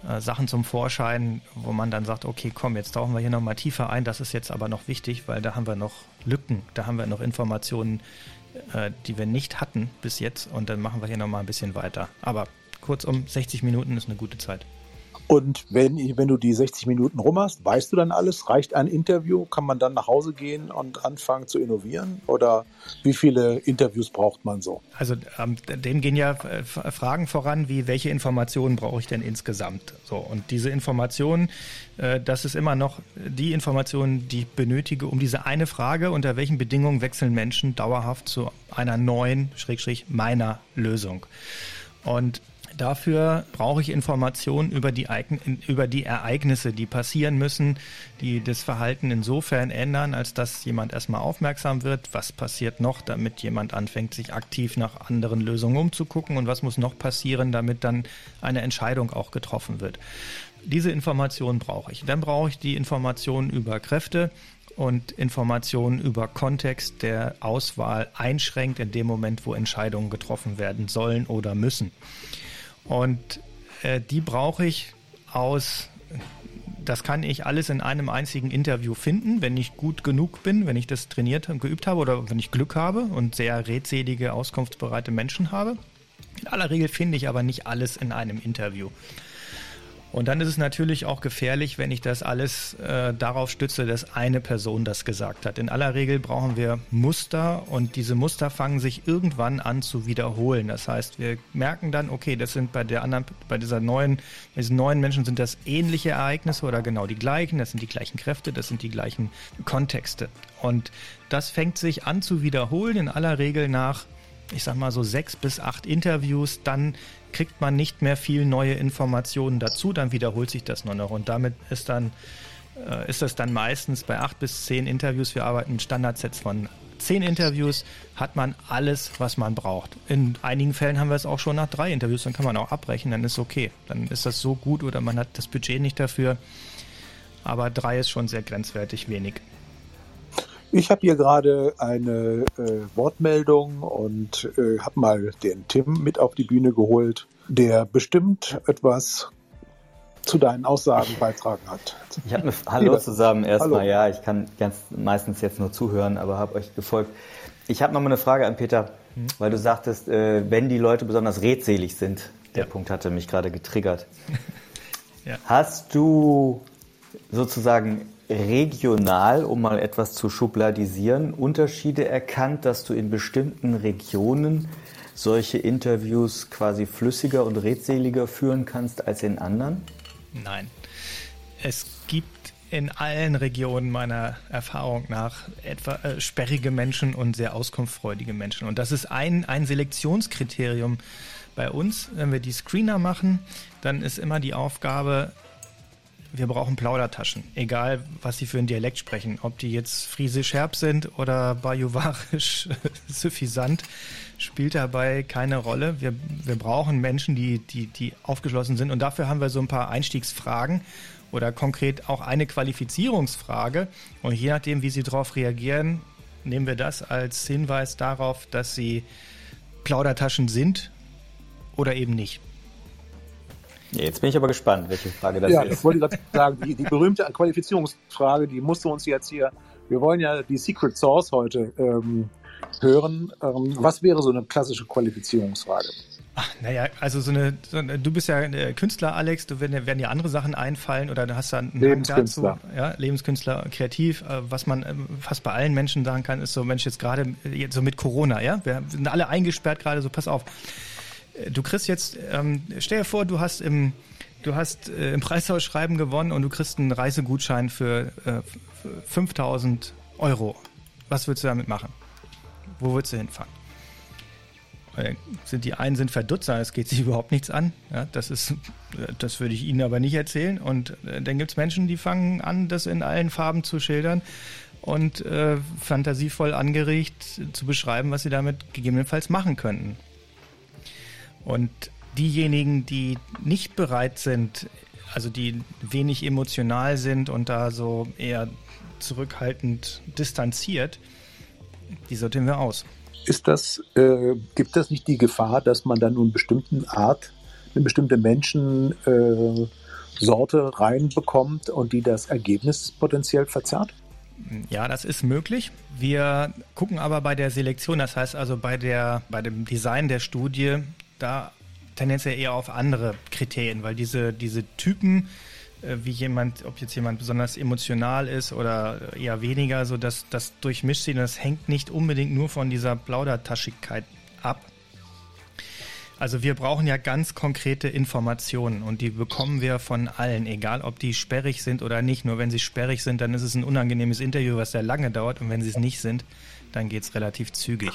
äh, Sachen zum Vorschein, wo man dann sagt, okay, komm, jetzt tauchen wir hier nochmal tiefer ein, das ist jetzt aber noch wichtig, weil da haben wir noch Lücken, da haben wir noch Informationen, äh, die wir nicht hatten bis jetzt und dann machen wir hier nochmal ein bisschen weiter. Aber kurzum, 60 Minuten ist eine gute Zeit. Und wenn, wenn du die 60 Minuten rum hast, weißt du dann alles? Reicht ein Interview? Kann man dann nach Hause gehen und anfangen zu innovieren? Oder wie viele Interviews braucht man so? Also ähm, dem gehen ja äh, Fragen voran, wie welche Informationen brauche ich denn insgesamt? So und diese Informationen, äh, das ist immer noch die Informationen, die ich benötige, um diese eine Frage: Unter welchen Bedingungen wechseln Menschen dauerhaft zu einer neuen, Schrägstrich meiner Lösung? Und Dafür brauche ich Informationen über die, über die Ereignisse, die passieren müssen, die das Verhalten insofern ändern, als dass jemand erstmal aufmerksam wird, was passiert noch, damit jemand anfängt, sich aktiv nach anderen Lösungen umzugucken und was muss noch passieren, damit dann eine Entscheidung auch getroffen wird. Diese Informationen brauche ich. Dann brauche ich die Informationen über Kräfte und Informationen über Kontext, der Auswahl einschränkt in dem Moment, wo Entscheidungen getroffen werden sollen oder müssen. Und äh, die brauche ich aus, das kann ich alles in einem einzigen Interview finden, wenn ich gut genug bin, wenn ich das trainiert und geübt habe oder wenn ich Glück habe und sehr redselige, auskunftsbereite Menschen habe. In aller Regel finde ich aber nicht alles in einem Interview. Und dann ist es natürlich auch gefährlich, wenn ich das alles äh, darauf stütze, dass eine Person das gesagt hat. In aller Regel brauchen wir Muster und diese Muster fangen sich irgendwann an zu wiederholen. Das heißt, wir merken dann, okay, das sind bei der anderen, bei dieser neuen, diesen neuen Menschen sind das ähnliche Ereignisse oder genau die gleichen, das sind die gleichen Kräfte, das sind die gleichen Kontexte. Und das fängt sich an zu wiederholen, in aller Regel nach ich sag mal so sechs bis acht Interviews, dann kriegt man nicht mehr viel neue Informationen dazu, dann wiederholt sich das nur noch und damit ist dann äh, ist das dann meistens bei acht bis zehn Interviews. Wir arbeiten mit Standardsets von zehn Interviews, hat man alles, was man braucht. In einigen Fällen haben wir es auch schon nach drei Interviews, dann kann man auch abbrechen, dann ist okay. Dann ist das so gut oder man hat das Budget nicht dafür. Aber drei ist schon sehr grenzwertig wenig. Ich habe hier gerade eine äh, Wortmeldung und äh, habe mal den Tim mit auf die Bühne geholt, der bestimmt etwas zu deinen Aussagen beitragen hat. Ich habe eine Hallo zusammen erstmal. Ja, ich kann ganz meistens jetzt nur zuhören, aber habe euch gefolgt. Ich habe noch mal eine Frage an Peter, hm? weil du sagtest, äh, wenn die Leute besonders redselig sind. Der ja. Punkt hatte mich gerade getriggert. *laughs* ja. Hast du sozusagen regional, um mal etwas zu schubladisieren, Unterschiede erkannt, dass du in bestimmten Regionen solche Interviews quasi flüssiger und redseliger führen kannst als in anderen? Nein. Es gibt in allen Regionen meiner Erfahrung nach etwa äh, sperrige Menschen und sehr auskunftsfreudige Menschen. Und das ist ein, ein Selektionskriterium bei uns. Wenn wir die Screener machen, dann ist immer die Aufgabe, wir brauchen Plaudertaschen, egal was sie für einen Dialekt sprechen. Ob die jetzt friesisch herb sind oder bajuwarisch *laughs* suffisant, spielt dabei keine Rolle. Wir, wir brauchen Menschen, die, die, die aufgeschlossen sind. Und dafür haben wir so ein paar Einstiegsfragen oder konkret auch eine Qualifizierungsfrage. Und je nachdem, wie sie darauf reagieren, nehmen wir das als Hinweis darauf, dass sie Plaudertaschen sind oder eben nicht. Jetzt bin ich aber gespannt, welche Frage das ja, ist. Ja, ich wollte gerade sagen, die, die berühmte Qualifizierungsfrage, die musste uns jetzt hier, wir wollen ja die Secret Source heute ähm, hören. Ähm, was wäre so eine klassische Qualifizierungsfrage? Ach, naja, also so eine, so eine, du bist ja Künstler, Alex, du werden, werden dir andere Sachen einfallen oder du hast da einen Lebenskünstler. Dazu, ja, Lebenskünstler, kreativ. Äh, was man ähm, fast bei allen Menschen sagen kann, ist so, Mensch, jetzt gerade so mit Corona, ja, wir sind alle eingesperrt gerade, so pass auf du kriegst jetzt, ähm, stell dir vor, du hast im, du hast äh, im Preisausschreiben gewonnen und du kriegst einen Reisegutschein für, äh, 5000 Euro. Was würdest du damit machen? Wo würdest du hinfahren? Äh, sind die einen sind verdutzer, es geht sich *laughs* überhaupt nichts an. Ja, das ist, das würde ich Ihnen aber nicht erzählen. Und äh, dann gibt es Menschen, die fangen an, das in allen Farben zu schildern und äh, fantasievoll angeregt zu beschreiben, was sie damit gegebenenfalls machen könnten. Und diejenigen, die nicht bereit sind, also die wenig emotional sind und da so eher zurückhaltend distanziert, die sortieren wir aus. Ist das, äh, gibt das nicht die Gefahr, dass man dann eine bestimmte Art, eine bestimmte Menschen äh, reinbekommt und die das Ergebnis potenziell verzerrt? Ja, das ist möglich. Wir gucken aber bei der Selektion, das heißt also bei der, bei dem Design der Studie, da tendenziell eher auf andere Kriterien, weil diese, diese Typen, äh, wie jemand, ob jetzt jemand besonders emotional ist oder eher weniger, so dass das durchmischt sich und das hängt nicht unbedingt nur von dieser Plaudertaschigkeit ab. Also wir brauchen ja ganz konkrete Informationen und die bekommen wir von allen, egal ob die sperrig sind oder nicht. Nur wenn sie sperrig sind, dann ist es ein unangenehmes Interview, was sehr lange dauert und wenn sie es nicht sind, dann geht es relativ zügig.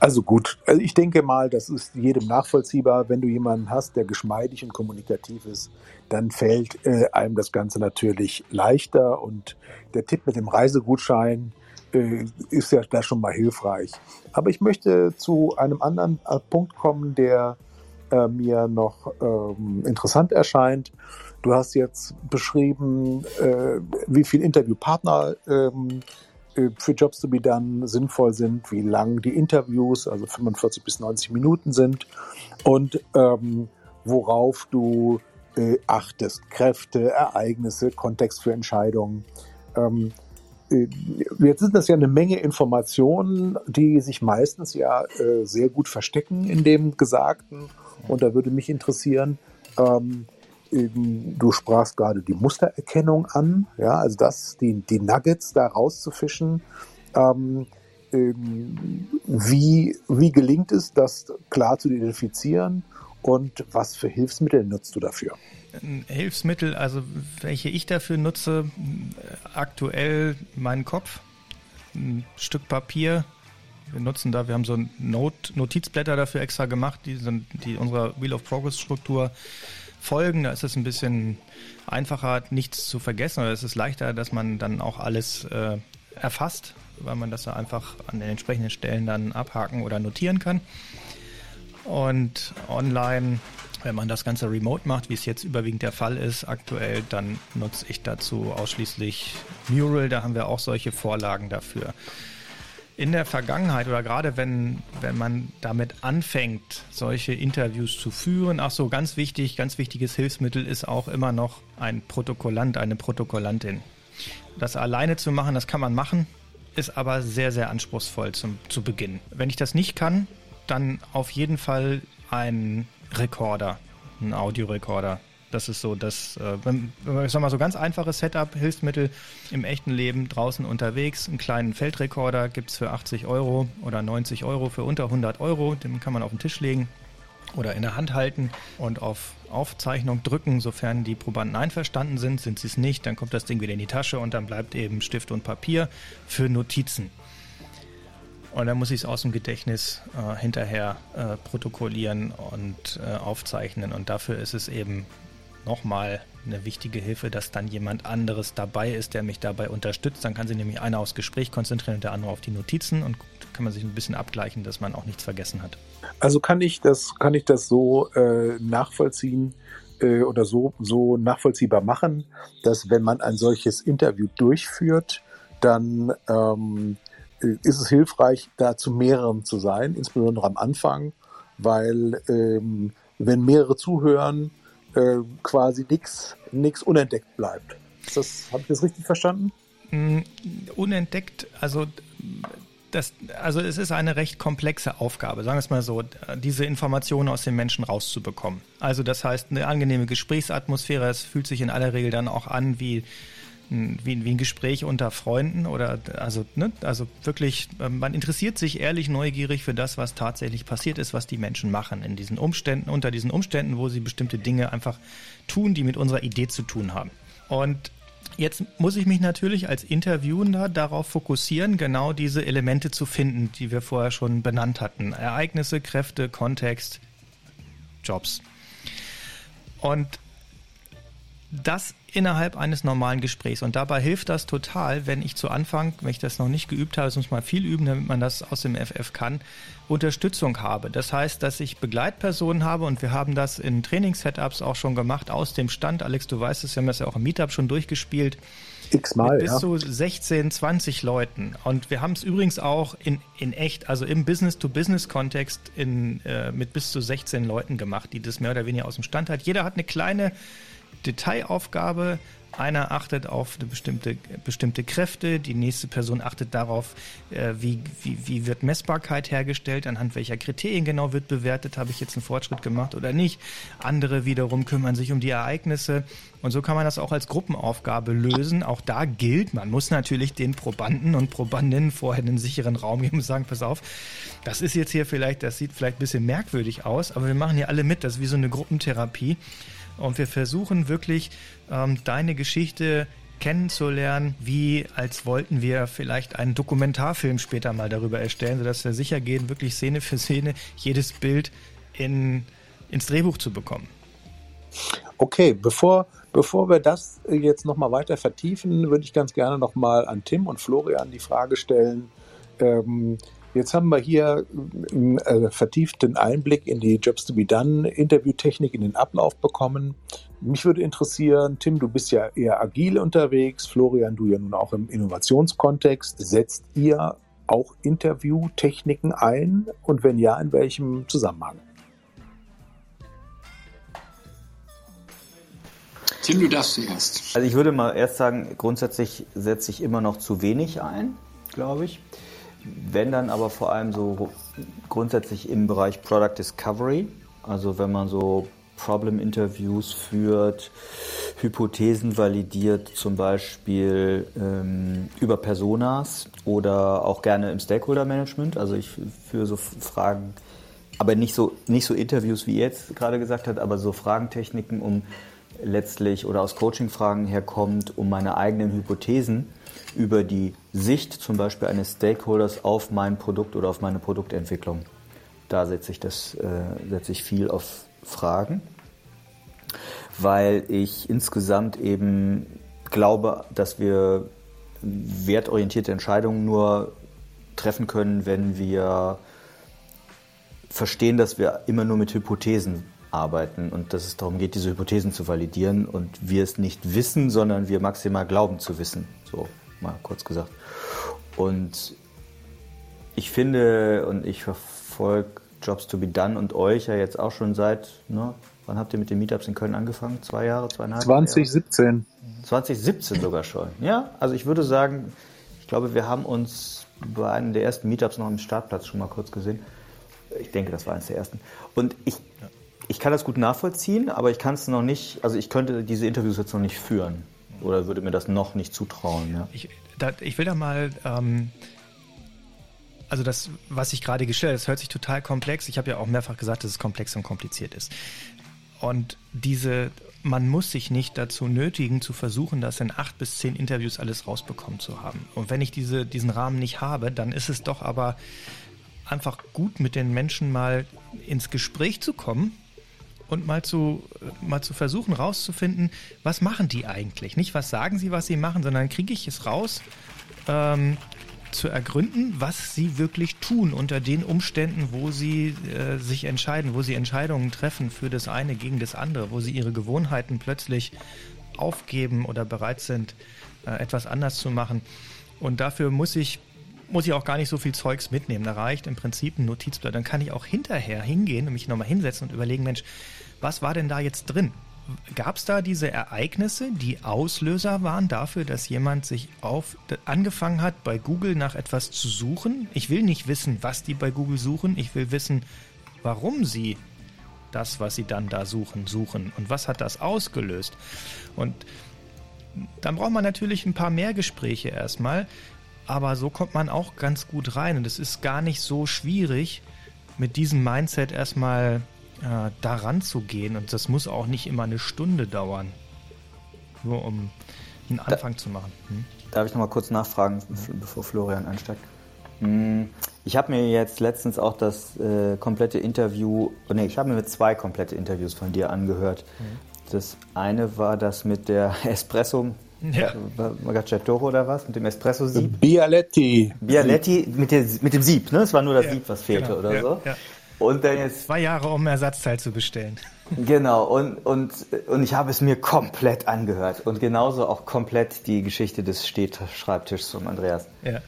Also gut, also ich denke mal, das ist jedem nachvollziehbar. Wenn du jemanden hast, der geschmeidig und kommunikativ ist, dann fällt äh, einem das Ganze natürlich leichter und der Tipp mit dem Reisegutschein äh, ist ja da schon mal hilfreich. Aber ich möchte zu einem anderen äh, Punkt kommen, der äh, mir noch ähm, interessant erscheint. Du hast jetzt beschrieben, äh, wie viele Interviewpartner ähm, äh, für Jobs to be done sinnvoll sind, wie lang die Interviews, also 45 bis 90 Minuten sind und ähm, worauf du äh, achtest. Kräfte, Ereignisse, Kontext für Entscheidungen. Ähm, äh, jetzt sind das ja eine Menge Informationen, die sich meistens ja äh, sehr gut verstecken in dem Gesagten. Und da würde mich interessieren, ähm, du sprachst gerade die Mustererkennung an, ja, also das, die, die Nuggets da rauszufischen. Ähm, ähm, wie, wie gelingt es, das klar zu identifizieren und was für Hilfsmittel nutzt du dafür? Hilfsmittel, also welche ich dafür nutze, aktuell meinen Kopf, ein Stück Papier. Wir nutzen da, wir haben so Not Notizblätter dafür extra gemacht, die, sind, die unserer Wheel of Progress Struktur folgen. Da ist es ein bisschen einfacher, nichts zu vergessen oder es ist leichter, dass man dann auch alles äh, erfasst, weil man das da einfach an den entsprechenden Stellen dann abhaken oder notieren kann. Und online, wenn man das Ganze remote macht, wie es jetzt überwiegend der Fall ist aktuell, dann nutze ich dazu ausschließlich Mural. Da haben wir auch solche Vorlagen dafür in der Vergangenheit oder gerade wenn, wenn man damit anfängt, solche Interviews zu führen, ach so, ganz wichtig, ganz wichtiges Hilfsmittel ist auch immer noch ein Protokollant, eine Protokollantin. Das alleine zu machen, das kann man machen, ist aber sehr, sehr anspruchsvoll zum, zu Beginn. Wenn ich das nicht kann, dann auf jeden Fall ein Rekorder, ein Audiorekorder das ist so das, äh, wenn, ich sag mal, so ganz einfaches Setup, Hilfsmittel im echten Leben draußen unterwegs. Einen kleinen Feldrekorder gibt es für 80 Euro oder 90 Euro für unter 100 Euro. Den kann man auf den Tisch legen oder in der Hand halten und auf Aufzeichnung drücken, sofern die Probanden einverstanden sind. Sind sie es nicht, dann kommt das Ding wieder in die Tasche und dann bleibt eben Stift und Papier für Notizen. Und dann muss ich es aus dem Gedächtnis äh, hinterher äh, protokollieren und äh, aufzeichnen. Und dafür ist es eben nochmal eine wichtige Hilfe, dass dann jemand anderes dabei ist, der mich dabei unterstützt. Dann kann sich nämlich einer aufs Gespräch konzentrieren und der andere auf die Notizen und kann man sich ein bisschen abgleichen, dass man auch nichts vergessen hat. Also kann ich das, kann ich das so äh, nachvollziehen äh, oder so, so nachvollziehbar machen, dass wenn man ein solches Interview durchführt, dann ähm, ist es hilfreich, da zu mehreren zu sein, insbesondere am Anfang, weil ähm, wenn mehrere zuhören, äh, quasi nichts nix unentdeckt bleibt. habe ich das richtig verstanden? Mm, unentdeckt, also das, also es ist eine recht komplexe Aufgabe, sagen wir es mal so, diese Informationen aus den Menschen rauszubekommen. Also das heißt, eine angenehme Gesprächsatmosphäre, es fühlt sich in aller Regel dann auch an wie wie, wie ein Gespräch unter Freunden oder also, ne, also wirklich, ähm, man interessiert sich ehrlich neugierig für das, was tatsächlich passiert ist, was die Menschen machen in diesen Umständen, unter diesen Umständen, wo sie bestimmte Dinge einfach tun, die mit unserer Idee zu tun haben. Und Jetzt muss ich mich natürlich als Interviewender darauf fokussieren, genau diese Elemente zu finden, die wir vorher schon benannt hatten. Ereignisse, Kräfte, Kontext, Jobs. Und das innerhalb eines normalen Gesprächs. Und dabei hilft das total, wenn ich zu Anfang, wenn ich das noch nicht geübt habe, es muss mal viel üben, damit man das aus dem FF kann, Unterstützung habe. Das heißt, dass ich Begleitpersonen habe und wir haben das in Trainingssetups auch schon gemacht aus dem Stand. Alex, du weißt es, wir haben das ja auch im Meetup schon durchgespielt. X-mal, bis ja. zu 16, 20 Leuten. Und wir haben es übrigens auch in, in echt, also im Business-to-Business-Kontext äh, mit bis zu 16 Leuten gemacht, die das mehr oder weniger aus dem Stand hat. Jeder hat eine kleine Detailaufgabe. Einer achtet auf eine bestimmte, bestimmte Kräfte, die nächste Person achtet darauf, äh, wie, wie, wie wird Messbarkeit hergestellt, anhand welcher Kriterien genau wird bewertet, habe ich jetzt einen Fortschritt gemacht oder nicht. Andere wiederum kümmern sich um die Ereignisse und so kann man das auch als Gruppenaufgabe lösen. Auch da gilt, man muss natürlich den Probanden und Probandinnen vorher einen sicheren Raum geben und sagen, pass auf, das ist jetzt hier vielleicht, das sieht vielleicht ein bisschen merkwürdig aus, aber wir machen hier alle mit, das ist wie so eine Gruppentherapie. Und wir versuchen wirklich ähm, deine Geschichte kennenzulernen, wie als wollten wir vielleicht einen Dokumentarfilm später mal darüber erstellen, sodass wir sicher gehen, wirklich Szene für Szene jedes Bild in, ins Drehbuch zu bekommen. Okay, bevor, bevor wir das jetzt nochmal weiter vertiefen, würde ich ganz gerne nochmal an Tim und Florian die Frage stellen. Ähm, Jetzt haben wir hier einen äh, vertieften Einblick in die Jobs to be done Interviewtechnik, in den Ablauf bekommen. Mich würde interessieren, Tim, du bist ja eher agil unterwegs, Florian, du ja nun auch im Innovationskontext. Setzt ihr auch Interviewtechniken ein und wenn ja, in welchem Zusammenhang? Tim, du darfst zuerst. Also ich würde mal erst sagen, grundsätzlich setze ich immer noch zu wenig ein, glaube ich. Wenn dann aber vor allem so grundsätzlich im Bereich Product Discovery, also wenn man so Problem-Interviews führt, Hypothesen validiert, zum Beispiel ähm, über Personas oder auch gerne im Stakeholder-Management. Also ich führe so Fragen, aber nicht so, nicht so Interviews, wie ihr jetzt gerade gesagt hat, aber so Fragentechniken, um letztlich oder aus Coaching-Fragen herkommt, um meine eigenen Hypothesen über die Sicht zum Beispiel eines Stakeholders auf mein Produkt oder auf meine Produktentwicklung. Da setze ich, das, äh, setze ich viel auf Fragen, weil ich insgesamt eben glaube, dass wir wertorientierte Entscheidungen nur treffen können, wenn wir verstehen, dass wir immer nur mit Hypothesen arbeiten und dass es darum geht, diese Hypothesen zu validieren und wir es nicht wissen, sondern wir maximal glauben zu wissen. So mal kurz gesagt. Und ich finde und ich verfolge Jobs to be done und euch ja jetzt auch schon seit, ne, wann habt ihr mit den Meetups in Köln angefangen? Zwei Jahre, zweieinhalb 2017. Jahre? 2017 sogar schon. Ja, also ich würde sagen, ich glaube, wir haben uns bei einem der ersten Meetups noch am Startplatz schon mal kurz gesehen. Ich denke, das war eines der ersten. Und ich, ich kann das gut nachvollziehen, aber ich kann es noch nicht, also ich könnte diese Interviews jetzt noch nicht führen oder würde mir das noch nicht zutrauen. Ja? Ich, da, ich will da mal, ähm, also das, was ich gerade gestellt habe, das hört sich total komplex. Ich habe ja auch mehrfach gesagt, dass es komplex und kompliziert ist. Und diese, man muss sich nicht dazu nötigen, zu versuchen, das in acht bis zehn Interviews alles rausbekommen zu haben. Und wenn ich diese, diesen Rahmen nicht habe, dann ist es doch aber einfach gut, mit den Menschen mal ins Gespräch zu kommen und mal zu, mal zu versuchen rauszufinden, was machen die eigentlich? Nicht, was sagen sie, was sie machen, sondern kriege ich es raus, ähm, zu ergründen, was sie wirklich tun unter den Umständen, wo sie äh, sich entscheiden, wo sie Entscheidungen treffen für das eine gegen das andere, wo sie ihre Gewohnheiten plötzlich aufgeben oder bereit sind, äh, etwas anders zu machen. Und dafür muss ich muss ich auch gar nicht so viel Zeugs mitnehmen. Da reicht im Prinzip ein Notizblatt. Dann kann ich auch hinterher hingehen und mich nochmal hinsetzen und überlegen, Mensch, was war denn da jetzt drin? Gab es da diese Ereignisse, die Auslöser waren dafür, dass jemand sich auf angefangen hat, bei Google nach etwas zu suchen? Ich will nicht wissen, was die bei Google suchen. Ich will wissen, warum sie das, was sie dann da suchen, suchen und was hat das ausgelöst. Und dann braucht man natürlich ein paar mehr Gespräche erstmal, aber so kommt man auch ganz gut rein und es ist gar nicht so schwierig, mit diesem Mindset erstmal äh, daran zu gehen. Und das muss auch nicht immer eine Stunde dauern. Nur um einen Anfang da, zu machen. Hm? Darf ich noch mal kurz nachfragen, bevor Florian einsteigt? Hm, ich habe mir jetzt letztens auch das äh, komplette Interview, oh nee, ich habe mir zwei komplette Interviews von dir angehört. Mhm. Das eine war das mit der *laughs* Espresso, ja. Magacciatoro oder was? Mit dem Espresso-Sieb? Bialetti. Bialetti mit, der, mit dem Sieb, ne? Es war nur das ja, Sieb, was fehlte genau, oder ja, so. Und dann jetzt. Zwei Jahre, um Ersatzteil zu bestellen. Genau, und, und, und ich habe es mir komplett angehört. Und genauso auch komplett die Geschichte des Stehschreibtischs von Andreas. Ja.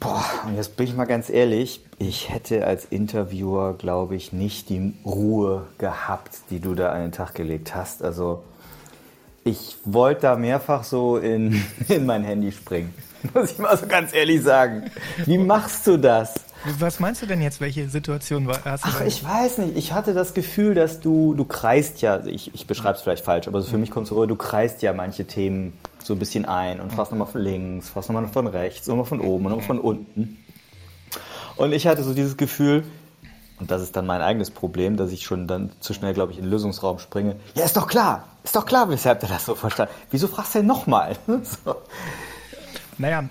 Boah, und jetzt bin ich mal ganz ehrlich, ich hätte als Interviewer, glaube ich, nicht die Ruhe gehabt, die du da an den Tag gelegt hast. Also ich wollte da mehrfach so in, *laughs* in mein Handy springen. *laughs* Muss ich mal so ganz ehrlich sagen. Wie machst du das? Was meinst du denn jetzt? Welche Situation war, du Ach, ich weiß nicht. Ich hatte das Gefühl, dass du, du kreist ja, ich, ich beschreibe es vielleicht falsch, aber so für mich kommt es so rüber, du kreist ja manche Themen so ein bisschen ein und fragst nochmal von links, fragst nochmal von rechts, nochmal von oben und nochmal von unten. Und ich hatte so dieses Gefühl, und das ist dann mein eigenes Problem, dass ich schon dann zu schnell, glaube ich, in den Lösungsraum springe. Ja, ist doch klar, ist doch klar, weshalb der das so verstanden Wieso fragst du denn nochmal? *laughs* so. Naja,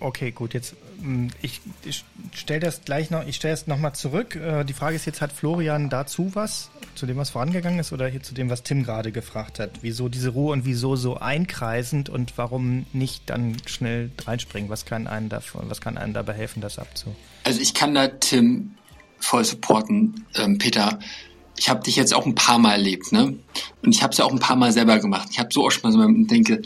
okay, gut, jetzt hm, ich, ich stelle das gleich noch, ich stelle es nochmal zurück. Äh, die Frage ist jetzt, hat Florian dazu was, zu dem, was vorangegangen ist, oder hier zu dem, was Tim gerade gefragt hat? Wieso diese Ruhe und wieso so einkreisend und warum nicht dann schnell reinspringen? Was kann einen davon, was kann einem dabei helfen, das abzu? Also ich kann da Tim voll supporten, ähm, Peter. Ich habe dich jetzt auch ein paar Mal erlebt, ne? Und ich habe es ja auch ein paar Mal selber gemacht. Ich habe so schon mal so denke,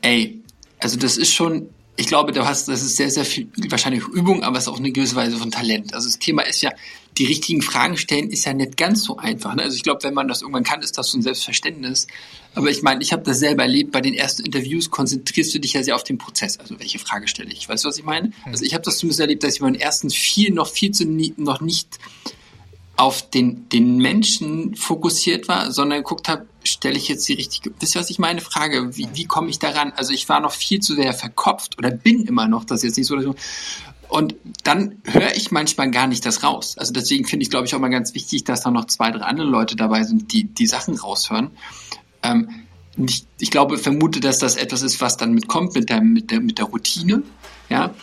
ey, also das ist schon ich glaube, du hast, das ist sehr, sehr viel, wahrscheinlich Übung, aber es ist auch eine gewisse Weise von Talent. Also das Thema ist ja, die richtigen Fragen stellen ist ja nicht ganz so einfach. Ne? Also ich glaube, wenn man das irgendwann kann, ist das so ein Selbstverständnis. Aber ich meine, ich habe das selber erlebt. Bei den ersten Interviews konzentrierst du dich ja sehr auf den Prozess. Also welche Frage stelle ich? Weißt du, was ich meine? Also ich habe das zumindest erlebt, dass ich bei den ersten viel noch viel zu nie, noch nicht auf den, den Menschen fokussiert war, sondern geguckt habe, stelle ich jetzt die richtige, wisst ihr, was ich meine? Frage, wie, wie komme ich daran? Also ich war noch viel zu sehr verkopft oder bin immer noch, das ist jetzt nicht so. Und dann höre ich manchmal gar nicht das raus. Also deswegen finde ich, glaube ich, auch mal ganz wichtig, dass da noch zwei, drei andere Leute dabei sind, die die Sachen raushören. Ähm, ich, ich glaube, vermute, dass das etwas ist, was dann mitkommt mit der, mit der, mit der Routine. Ja,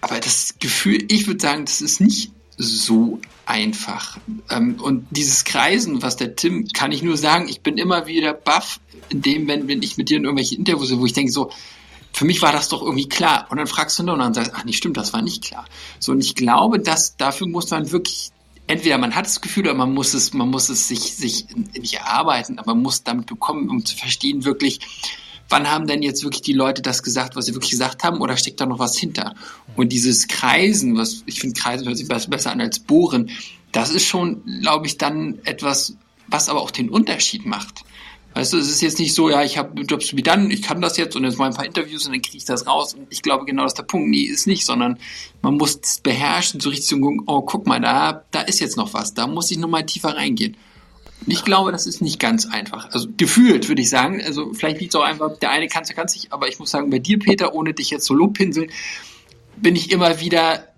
aber das Gefühl, ich würde sagen, das ist nicht so einfach. Ähm, und dieses Kreisen, was der Tim, kann ich nur sagen, ich bin immer wieder baff, in dem, wenn, wenn ich mit dir in irgendwelche Interviews, wo ich denke so, für mich war das doch irgendwie klar. Und dann fragst du nur und dann sagst, ach nicht stimmt, das war nicht klar. So, und ich glaube, dass dafür muss man wirklich, entweder man hat das Gefühl oder man muss es, man muss es sich, sich nicht erarbeiten, aber man muss damit bekommen, um zu verstehen, wirklich, wann haben denn jetzt wirklich die Leute das gesagt, was sie wirklich gesagt haben, oder steckt da noch was hinter? Und dieses Kreisen, was ich finde, Kreisen hört sich besser an als Bohren, das ist schon, glaube ich, dann etwas, was aber auch den Unterschied macht. Weißt du, es ist jetzt nicht so, ja, ich habe Jobs wie dann, ich kann das jetzt und jetzt mal ein paar Interviews und dann kriege ich das raus. Und ich glaube, genau das der Punkt. Nee, ist nicht, sondern man muss es beherrschen, so richtig zu gucken, oh, guck mal, da, da ist jetzt noch was, da muss ich nochmal tiefer reingehen. Ich glaube, das ist nicht ganz einfach. Also gefühlt würde ich sagen. Also vielleicht liegt es auch einfach, der eine kann es ja ganz nicht, aber ich muss sagen, bei dir, Peter, ohne dich jetzt so lobpinseln, bin ich immer wieder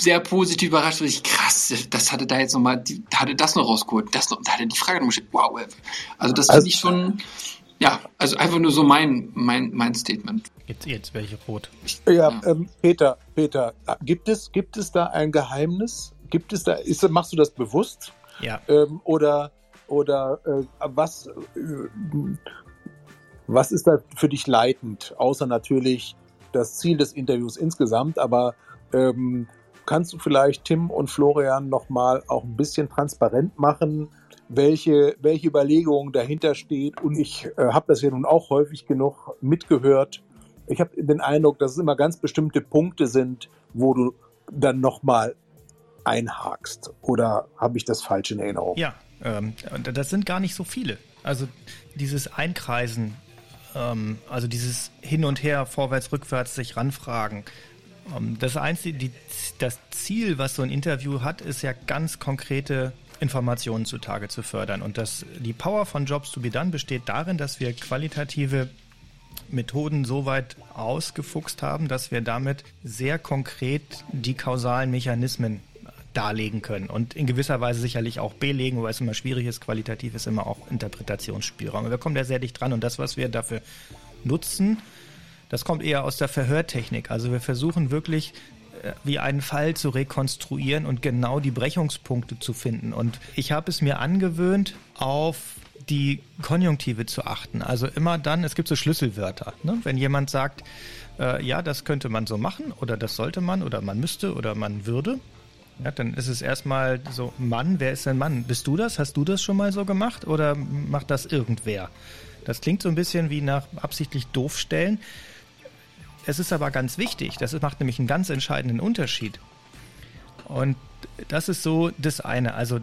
sehr positiv überrascht, weil ich krass, das hatte da jetzt nochmal, da hatte das noch rausgeholt, das noch, da hatte die Frage noch gestellt, wow. Also das also, finde ich schon, ja, also einfach nur so mein, mein, mein Statement. Jetzt, jetzt welche rot. Ja, ja. Ähm, Peter, Peter, gibt es, gibt es da ein Geheimnis? Gibt es da, ist, machst du das bewusst? Ja. Ähm, oder oder äh, was, äh, was ist da für dich leitend, außer natürlich das Ziel des Interviews insgesamt, aber ähm, kannst du vielleicht Tim und Florian nochmal auch ein bisschen transparent machen, welche, welche Überlegungen dahinter steht. Und ich äh, habe das ja nun auch häufig genug mitgehört. Ich habe den Eindruck, dass es immer ganz bestimmte Punkte sind, wo du dann nochmal einhakst. Oder habe ich das falsch in Erinnerung? Ja, ähm, das sind gar nicht so viele. Also dieses Einkreisen, ähm, also dieses Hin und Her, vorwärts, rückwärts, sich ranfragen. Ähm, das einzige, die, das Ziel, was so ein Interview hat, ist ja ganz konkrete Informationen zutage zu fördern. Und das, die Power von Jobs to be done besteht darin, dass wir qualitative Methoden so weit ausgefuchst haben, dass wir damit sehr konkret die kausalen Mechanismen darlegen können und in gewisser Weise sicherlich auch belegen, wobei es immer schwierig ist, qualitativ ist immer auch Interpretationsspielraum. Wir kommen da sehr dicht dran und das, was wir dafür nutzen, das kommt eher aus der Verhörtechnik. Also wir versuchen wirklich äh, wie einen Fall zu rekonstruieren und genau die Brechungspunkte zu finden. Und ich habe es mir angewöhnt, auf die Konjunktive zu achten. Also immer dann, es gibt so Schlüsselwörter. Ne? Wenn jemand sagt, äh, ja, das könnte man so machen oder das sollte man oder man müsste oder man würde, ja, dann ist es erstmal so, Mann, wer ist denn Mann? Bist du das? Hast du das schon mal so gemacht oder macht das irgendwer? Das klingt so ein bisschen wie nach absichtlich doof stellen. es ist aber ganz wichtig, das macht nämlich einen ganz entscheidenden Unterschied. Und das ist so das eine. Also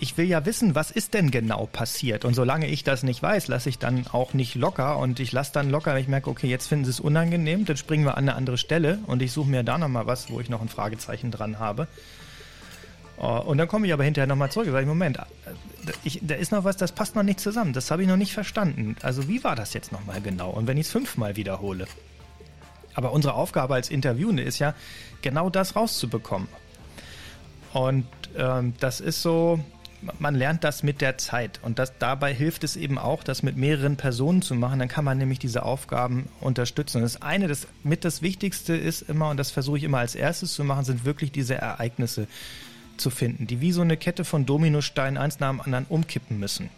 ich will ja wissen, was ist denn genau passiert. Und solange ich das nicht weiß, lasse ich dann auch nicht locker. Und ich lasse dann locker, ich merke, okay, jetzt finden sie es unangenehm, dann springen wir an eine andere Stelle und ich suche mir da nochmal was, wo ich noch ein Fragezeichen dran habe. Oh, und dann komme ich aber hinterher nochmal zurück und sage, Moment, ich, da ist noch was, das passt noch nicht zusammen. Das habe ich noch nicht verstanden. Also wie war das jetzt nochmal genau? Und wenn ich es fünfmal wiederhole? Aber unsere Aufgabe als Interviewende ist ja, genau das rauszubekommen. Und ähm, das ist so, man lernt das mit der Zeit. Und das, dabei hilft es eben auch, das mit mehreren Personen zu machen. Dann kann man nämlich diese Aufgaben unterstützen. Und das eine, das mit das Wichtigste ist immer, und das versuche ich immer als erstes zu machen, sind wirklich diese Ereignisse zu finden, die wie so eine Kette von Dominosteinen eins nach dem anderen umkippen müssen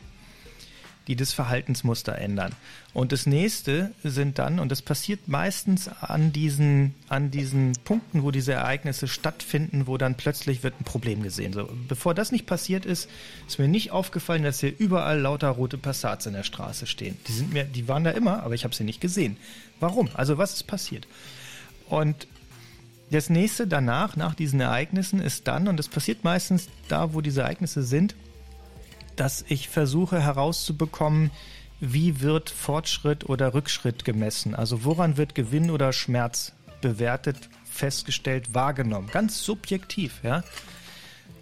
die das Verhaltensmuster ändern. Und das nächste sind dann, und das passiert meistens an diesen, an diesen Punkten, wo diese Ereignisse stattfinden, wo dann plötzlich wird ein Problem gesehen. So, bevor das nicht passiert ist, ist mir nicht aufgefallen, dass hier überall lauter rote Passats in der Straße stehen. Die sind mir, die waren da immer, aber ich habe sie nicht gesehen. Warum? Also was ist passiert? Und das nächste danach, nach diesen Ereignissen, ist dann, und das passiert meistens da, wo diese Ereignisse sind, dass ich versuche herauszubekommen, wie wird Fortschritt oder Rückschritt gemessen? Also woran wird Gewinn oder Schmerz bewertet, festgestellt, wahrgenommen? Ganz subjektiv, ja.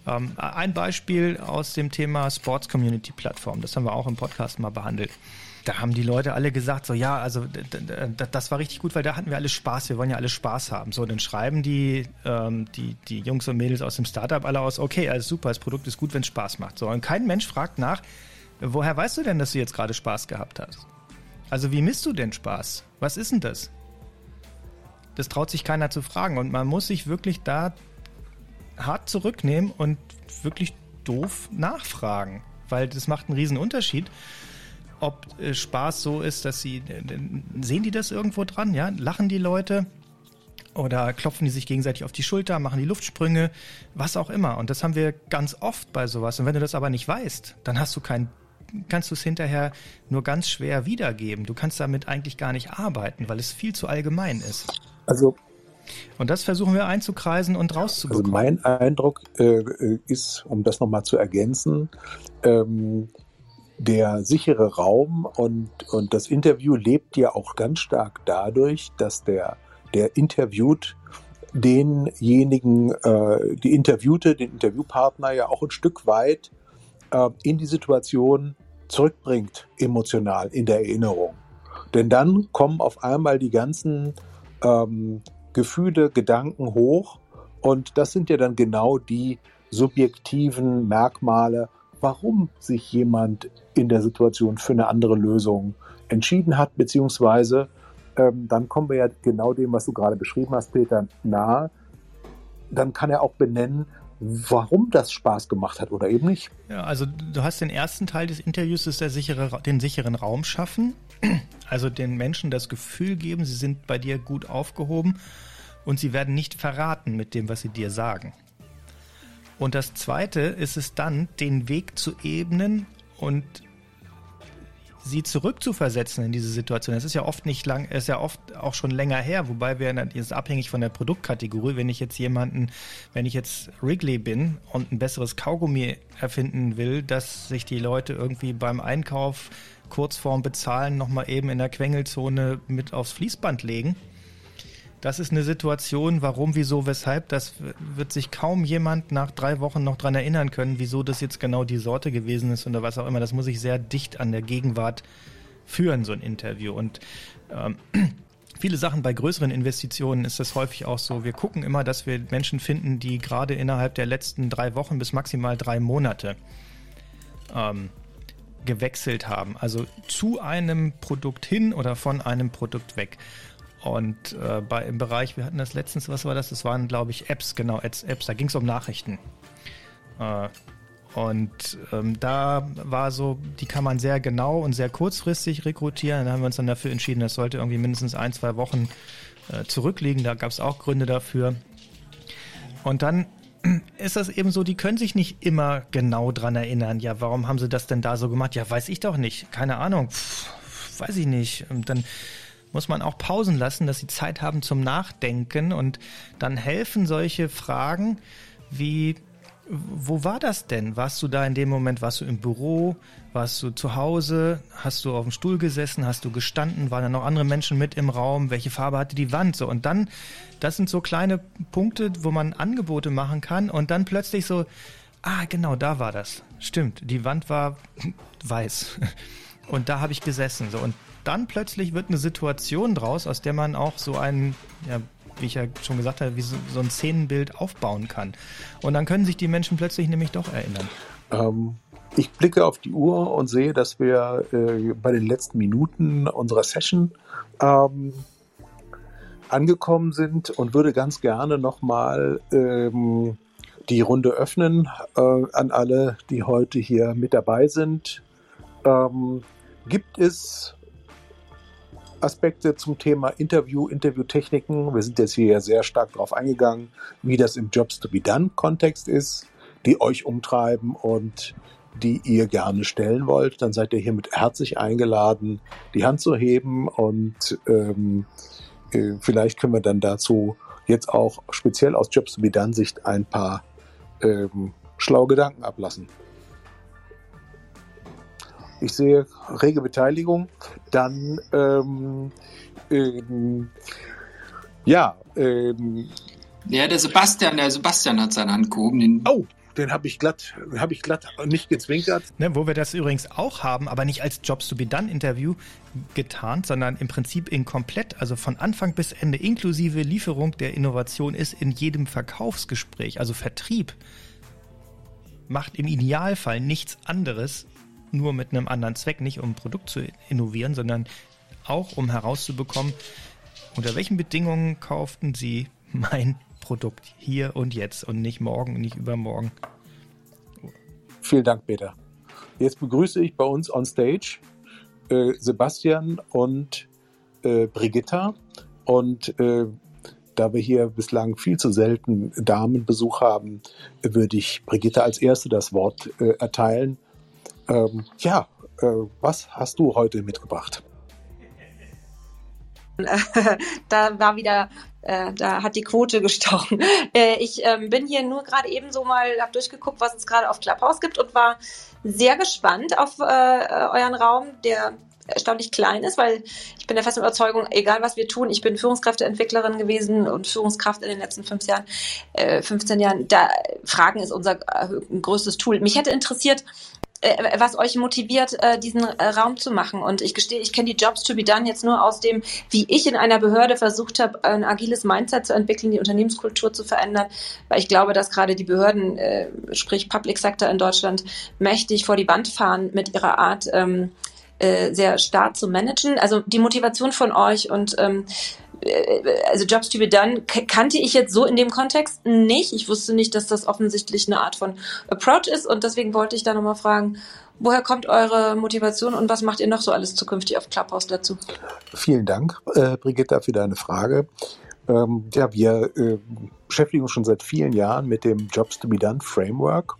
Ähm, ein Beispiel aus dem Thema Sports Community Plattform, das haben wir auch im Podcast mal behandelt da haben die Leute alle gesagt, so ja, also das war richtig gut, weil da hatten wir alle Spaß, wir wollen ja alle Spaß haben. So, dann schreiben die, ähm, die, die Jungs und Mädels aus dem Startup alle aus, okay, alles super, das Produkt ist gut, wenn es Spaß macht. So, und kein Mensch fragt nach, woher weißt du denn, dass du jetzt gerade Spaß gehabt hast? Also wie misst du denn Spaß? Was ist denn das? Das traut sich keiner zu fragen und man muss sich wirklich da hart zurücknehmen und wirklich doof nachfragen, weil das macht einen riesen Unterschied ob äh, Spaß so ist, dass sie, sehen die das irgendwo dran, ja? Lachen die Leute? Oder klopfen die sich gegenseitig auf die Schulter, machen die Luftsprünge, was auch immer. Und das haben wir ganz oft bei sowas. Und wenn du das aber nicht weißt, dann hast du kein, kannst du es hinterher nur ganz schwer wiedergeben. Du kannst damit eigentlich gar nicht arbeiten, weil es viel zu allgemein ist. Also und das versuchen wir einzukreisen und rauszubekommen. Also mein Eindruck äh, äh ist, um das nochmal zu ergänzen, ähm, der sichere Raum und, und das Interview lebt ja auch ganz stark dadurch, dass der, der interviewt denjenigen, äh, die Interviewte, den Interviewpartner ja auch ein Stück weit äh, in die Situation zurückbringt, emotional in der Erinnerung. Denn dann kommen auf einmal die ganzen ähm, Gefühle, Gedanken hoch und das sind ja dann genau die subjektiven Merkmale, warum sich jemand in der Situation für eine andere Lösung entschieden hat, beziehungsweise ähm, dann kommen wir ja genau dem, was du gerade beschrieben hast, Peter, nahe. Dann kann er auch benennen, warum das Spaß gemacht hat oder eben nicht. Ja, also du hast den ersten Teil des Interviews, ist der sichere, den sicheren Raum schaffen. *clears throat* Also den Menschen das Gefühl geben, sie sind bei dir gut aufgehoben und sie werden nicht verraten mit dem, was sie dir sagen. Und das zweite ist es dann, den Weg zu ebnen und sie zurückzuversetzen in diese Situation. Das ist ja oft nicht lang, ist ja oft auch schon länger her, wobei wir ist abhängig von der Produktkategorie. Wenn ich jetzt jemanden, wenn ich jetzt Wrigley bin und ein besseres Kaugummi erfinden will, dass sich die Leute irgendwie beim Einkauf kurz vorm Bezahlen nochmal eben in der Quengelzone mit aufs Fließband legen, das ist eine Situation, warum, wieso, weshalb, das wird sich kaum jemand nach drei Wochen noch dran erinnern können, wieso das jetzt genau die Sorte gewesen ist oder was auch immer. Das muss ich sehr dicht an der Gegenwart führen, so ein Interview. Und ähm, *clears throat* viele Sachen bei größeren Investitionen ist das häufig auch so. Wir gucken immer, dass wir Menschen finden, die gerade innerhalb der letzten drei Wochen bis maximal drei Monate ähm, gewechselt haben. Also zu einem Produkt hin oder von einem Produkt weg. Und äh, bei, im Bereich, wir hatten das letztens, was war das? Das waren, glaube ich, Apps, genau, Apps, Apps da ging es um Nachrichten. Äh, und ähm, da war so, die kann man sehr genau und sehr kurzfristig rekrutieren. Da haben wir uns dann dafür entschieden, das sollte irgendwie mindestens ein, zwei Wochen äh, zurückliegen. Da gab es auch Gründe dafür. Und dann *clears throat* ist das eben so, die können sich nicht immer genau dran erinnern. Ja, warum haben sie das denn da so gemacht? Ja, weiß ich doch nicht. Keine Ahnung. Pff, weiß ich nicht. Und dann muss man auch Pausen lassen, dass sie Zeit haben zum Nachdenken und dann helfen solche Fragen wie, wo war das denn? Warst du da in dem Moment, warst du im Büro, warst du zu Hause, hast du auf dem Stuhl gesessen, hast du gestanden, waren da noch andere Menschen mit im Raum, welche Farbe hatte die Wand? So und dann, das sind so kleine Punkte, wo man Angebote machen kann und dann plötzlich so, ah genau, da war das, stimmt, die Wand war *laughs* weiß. Und da habe ich gesessen so und dann plötzlich wird eine Situation draus, aus der man auch so einen ja, wie ich ja schon gesagt habe, wie so, so ein Szenenbild aufbauen kann. Und dann können sich die Menschen plötzlich nämlich doch erinnern. Ähm, ich blicke auf die Uhr und sehe, dass wir äh, bei den letzten Minuten unserer Session ähm, angekommen sind und würde ganz gerne nochmal ähm, die Runde öffnen äh, an alle, die heute hier mit dabei sind. Ähm, gibt es Aspekte zum Thema Interview, Interviewtechniken. Wir sind jetzt hier sehr stark darauf eingegangen, wie das im Jobs to be done Kontext ist, die euch umtreiben und die ihr gerne stellen wollt. Dann seid ihr hiermit herzlich eingeladen, die Hand zu heben und ähm, äh, vielleicht können wir dann dazu jetzt auch speziell aus Jobs to be done Sicht ein paar ähm, schlaue Gedanken ablassen ich sehe rege Beteiligung, dann ähm, ähm, ja. Ähm, ja, der Sebastian, der Sebastian hat seine Hand gehoben. Den oh, den habe ich glatt, habe ich glatt nicht gezwinkert. Ne, wo wir das übrigens auch haben, aber nicht als Jobs to be done Interview getarnt, sondern im Prinzip in komplett, also von Anfang bis Ende inklusive Lieferung der Innovation ist in jedem Verkaufsgespräch, also Vertrieb macht im Idealfall nichts anderes nur mit einem anderen Zweck, nicht um ein Produkt zu innovieren, sondern auch um herauszubekommen, unter welchen Bedingungen kauften Sie *laughs* mein Produkt hier und jetzt und nicht morgen und nicht übermorgen. Vielen Dank, Peter. Jetzt begrüße ich bei uns on stage äh, Sebastian und äh, Brigitta. Und äh, da wir hier bislang viel zu selten Damenbesuch haben, würde ich Brigitta als Erste das Wort äh, erteilen ähm, ja, äh, was hast du heute mitgebracht? *laughs* da war wieder, äh, da hat die Quote gestochen. *laughs* Äh, ich ähm, bin hier nur gerade eben so mal, habe durchgeguckt, was es gerade auf Clubhouse gibt und war sehr gespannt auf äh, euren Raum, der erstaunlich klein ist, weil ich bin der festen Überzeugung, egal was wir tun, ich bin Führungskräfteentwicklerin gewesen und Führungskraft in den letzten fünf Jahren, äh, 15 Jahren, da Fragen ist unser äh, größtes Tool. Mich hätte interessiert, äh, was euch motiviert, äh, diesen äh, Raum zu machen. Und ich gestehe, ich kenne die Jobs to be done jetzt nur aus dem, wie ich in einer Behörde versucht habe, ein agiles Mindset zu entwickeln, die Unternehmenskultur zu verändern, weil ich glaube, dass gerade die Behörden, sprich Public Sector in Deutschland, mächtig vor die Wand fahren mit ihrer Art, ähm, sehr stark zu managen. Also die Motivation von euch und ähm, also Jobs to be done kannte ich jetzt so in dem Kontext nicht. Ich wusste nicht, dass das offensichtlich eine Art von Approach ist und deswegen wollte ich da nochmal fragen, woher kommt eure Motivation und was macht ihr noch so alles zukünftig auf Clubhouse dazu? Vielen Dank, äh, Brigitta, für deine Frage. Ähm, ja, wir äh, beschäftigen uns schon seit vielen Jahren mit dem Jobs to be Done Framework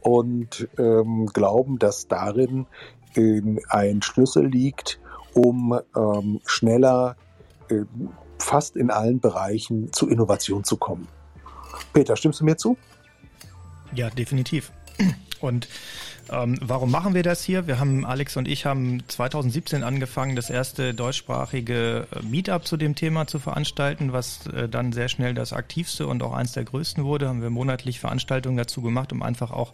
und ähm, glauben, dass darin äh, ein Schlüssel liegt, um ähm, schneller äh, fast in allen Bereichen zu Innovation zu kommen. Peter, stimmst du mir zu? Ja, definitiv. Und ähm, warum machen wir das hier? Wir haben, Alex und ich haben 2017 angefangen, das erste deutschsprachige äh, Meetup zu dem Thema zu veranstalten, was äh, dann sehr schnell das aktivste und auch eins der größten wurde. Haben wir monatlich Veranstaltungen dazu gemacht, um einfach auch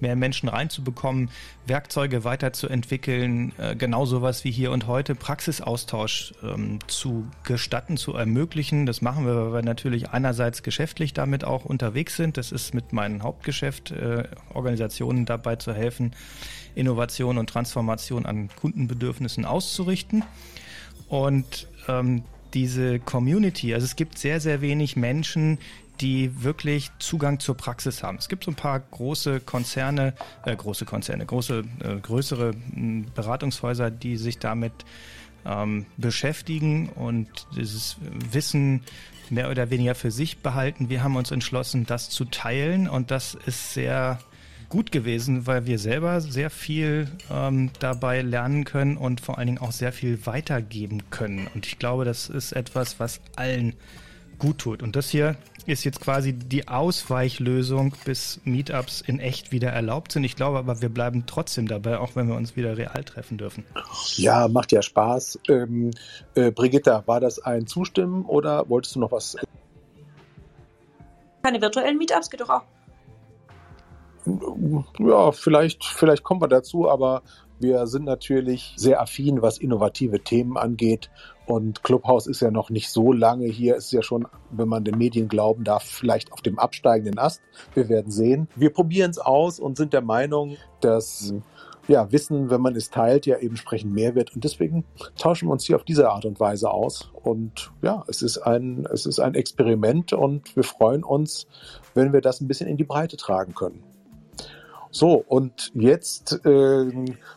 mehr Menschen reinzubekommen, Werkzeuge weiterzuentwickeln, äh, genau sowas wie hier und heute Praxisaustausch ähm, zu gestatten, zu ermöglichen. Das machen wir, weil wir natürlich einerseits geschäftlich damit auch unterwegs sind. Das ist mit meinem Hauptgeschäft, äh, Organisationen dabei zu helfen Innovation und Transformation an Kundenbedürfnissen auszurichten. Und ähm, diese Community, also es gibt sehr, sehr wenig Menschen, die wirklich Zugang zur Praxis haben. Es gibt so ein paar große Konzerne, äh, große Konzerne, große, äh, größere äh, Beratungshäuser, die sich damit ähm, beschäftigen und dieses Wissen mehr oder weniger für sich behalten. Wir haben uns entschlossen, das zu teilen und das ist sehr gut gewesen, weil wir selber sehr viel ähm, dabei lernen können und vor allen Dingen auch sehr viel weitergeben können. Und ich glaube, das ist etwas, was allen gut tut. Und das hier ist jetzt quasi die Ausweichlösung, bis Meetups in echt wieder erlaubt sind. Ich glaube aber, wir bleiben trotzdem dabei, auch wenn wir uns wieder real treffen dürfen. Ja, macht ja Spaß. Ähm, äh, Brigitta, war das ein Zustimmen oder wolltest du noch was? Keine virtuellen Meetups geht doch auch. Ja, vielleicht, vielleicht kommen wir dazu, aber wir sind natürlich sehr affin, was innovative Themen angeht. Und Clubhouse ist ja noch nicht so lange hier, ist ja schon, wenn man den Medien glauben darf, vielleicht auf dem absteigenden Ast. Wir werden sehen. Wir probieren es aus und sind der Meinung, dass ja, Wissen, wenn man es teilt, ja eben entsprechend mehr wird. Und deswegen tauschen wir uns hier auf diese Art und Weise aus. Und ja, es ist ein, es ist ein Experiment und wir freuen uns, wenn wir das ein bisschen in die Breite tragen können. So, und jetzt äh,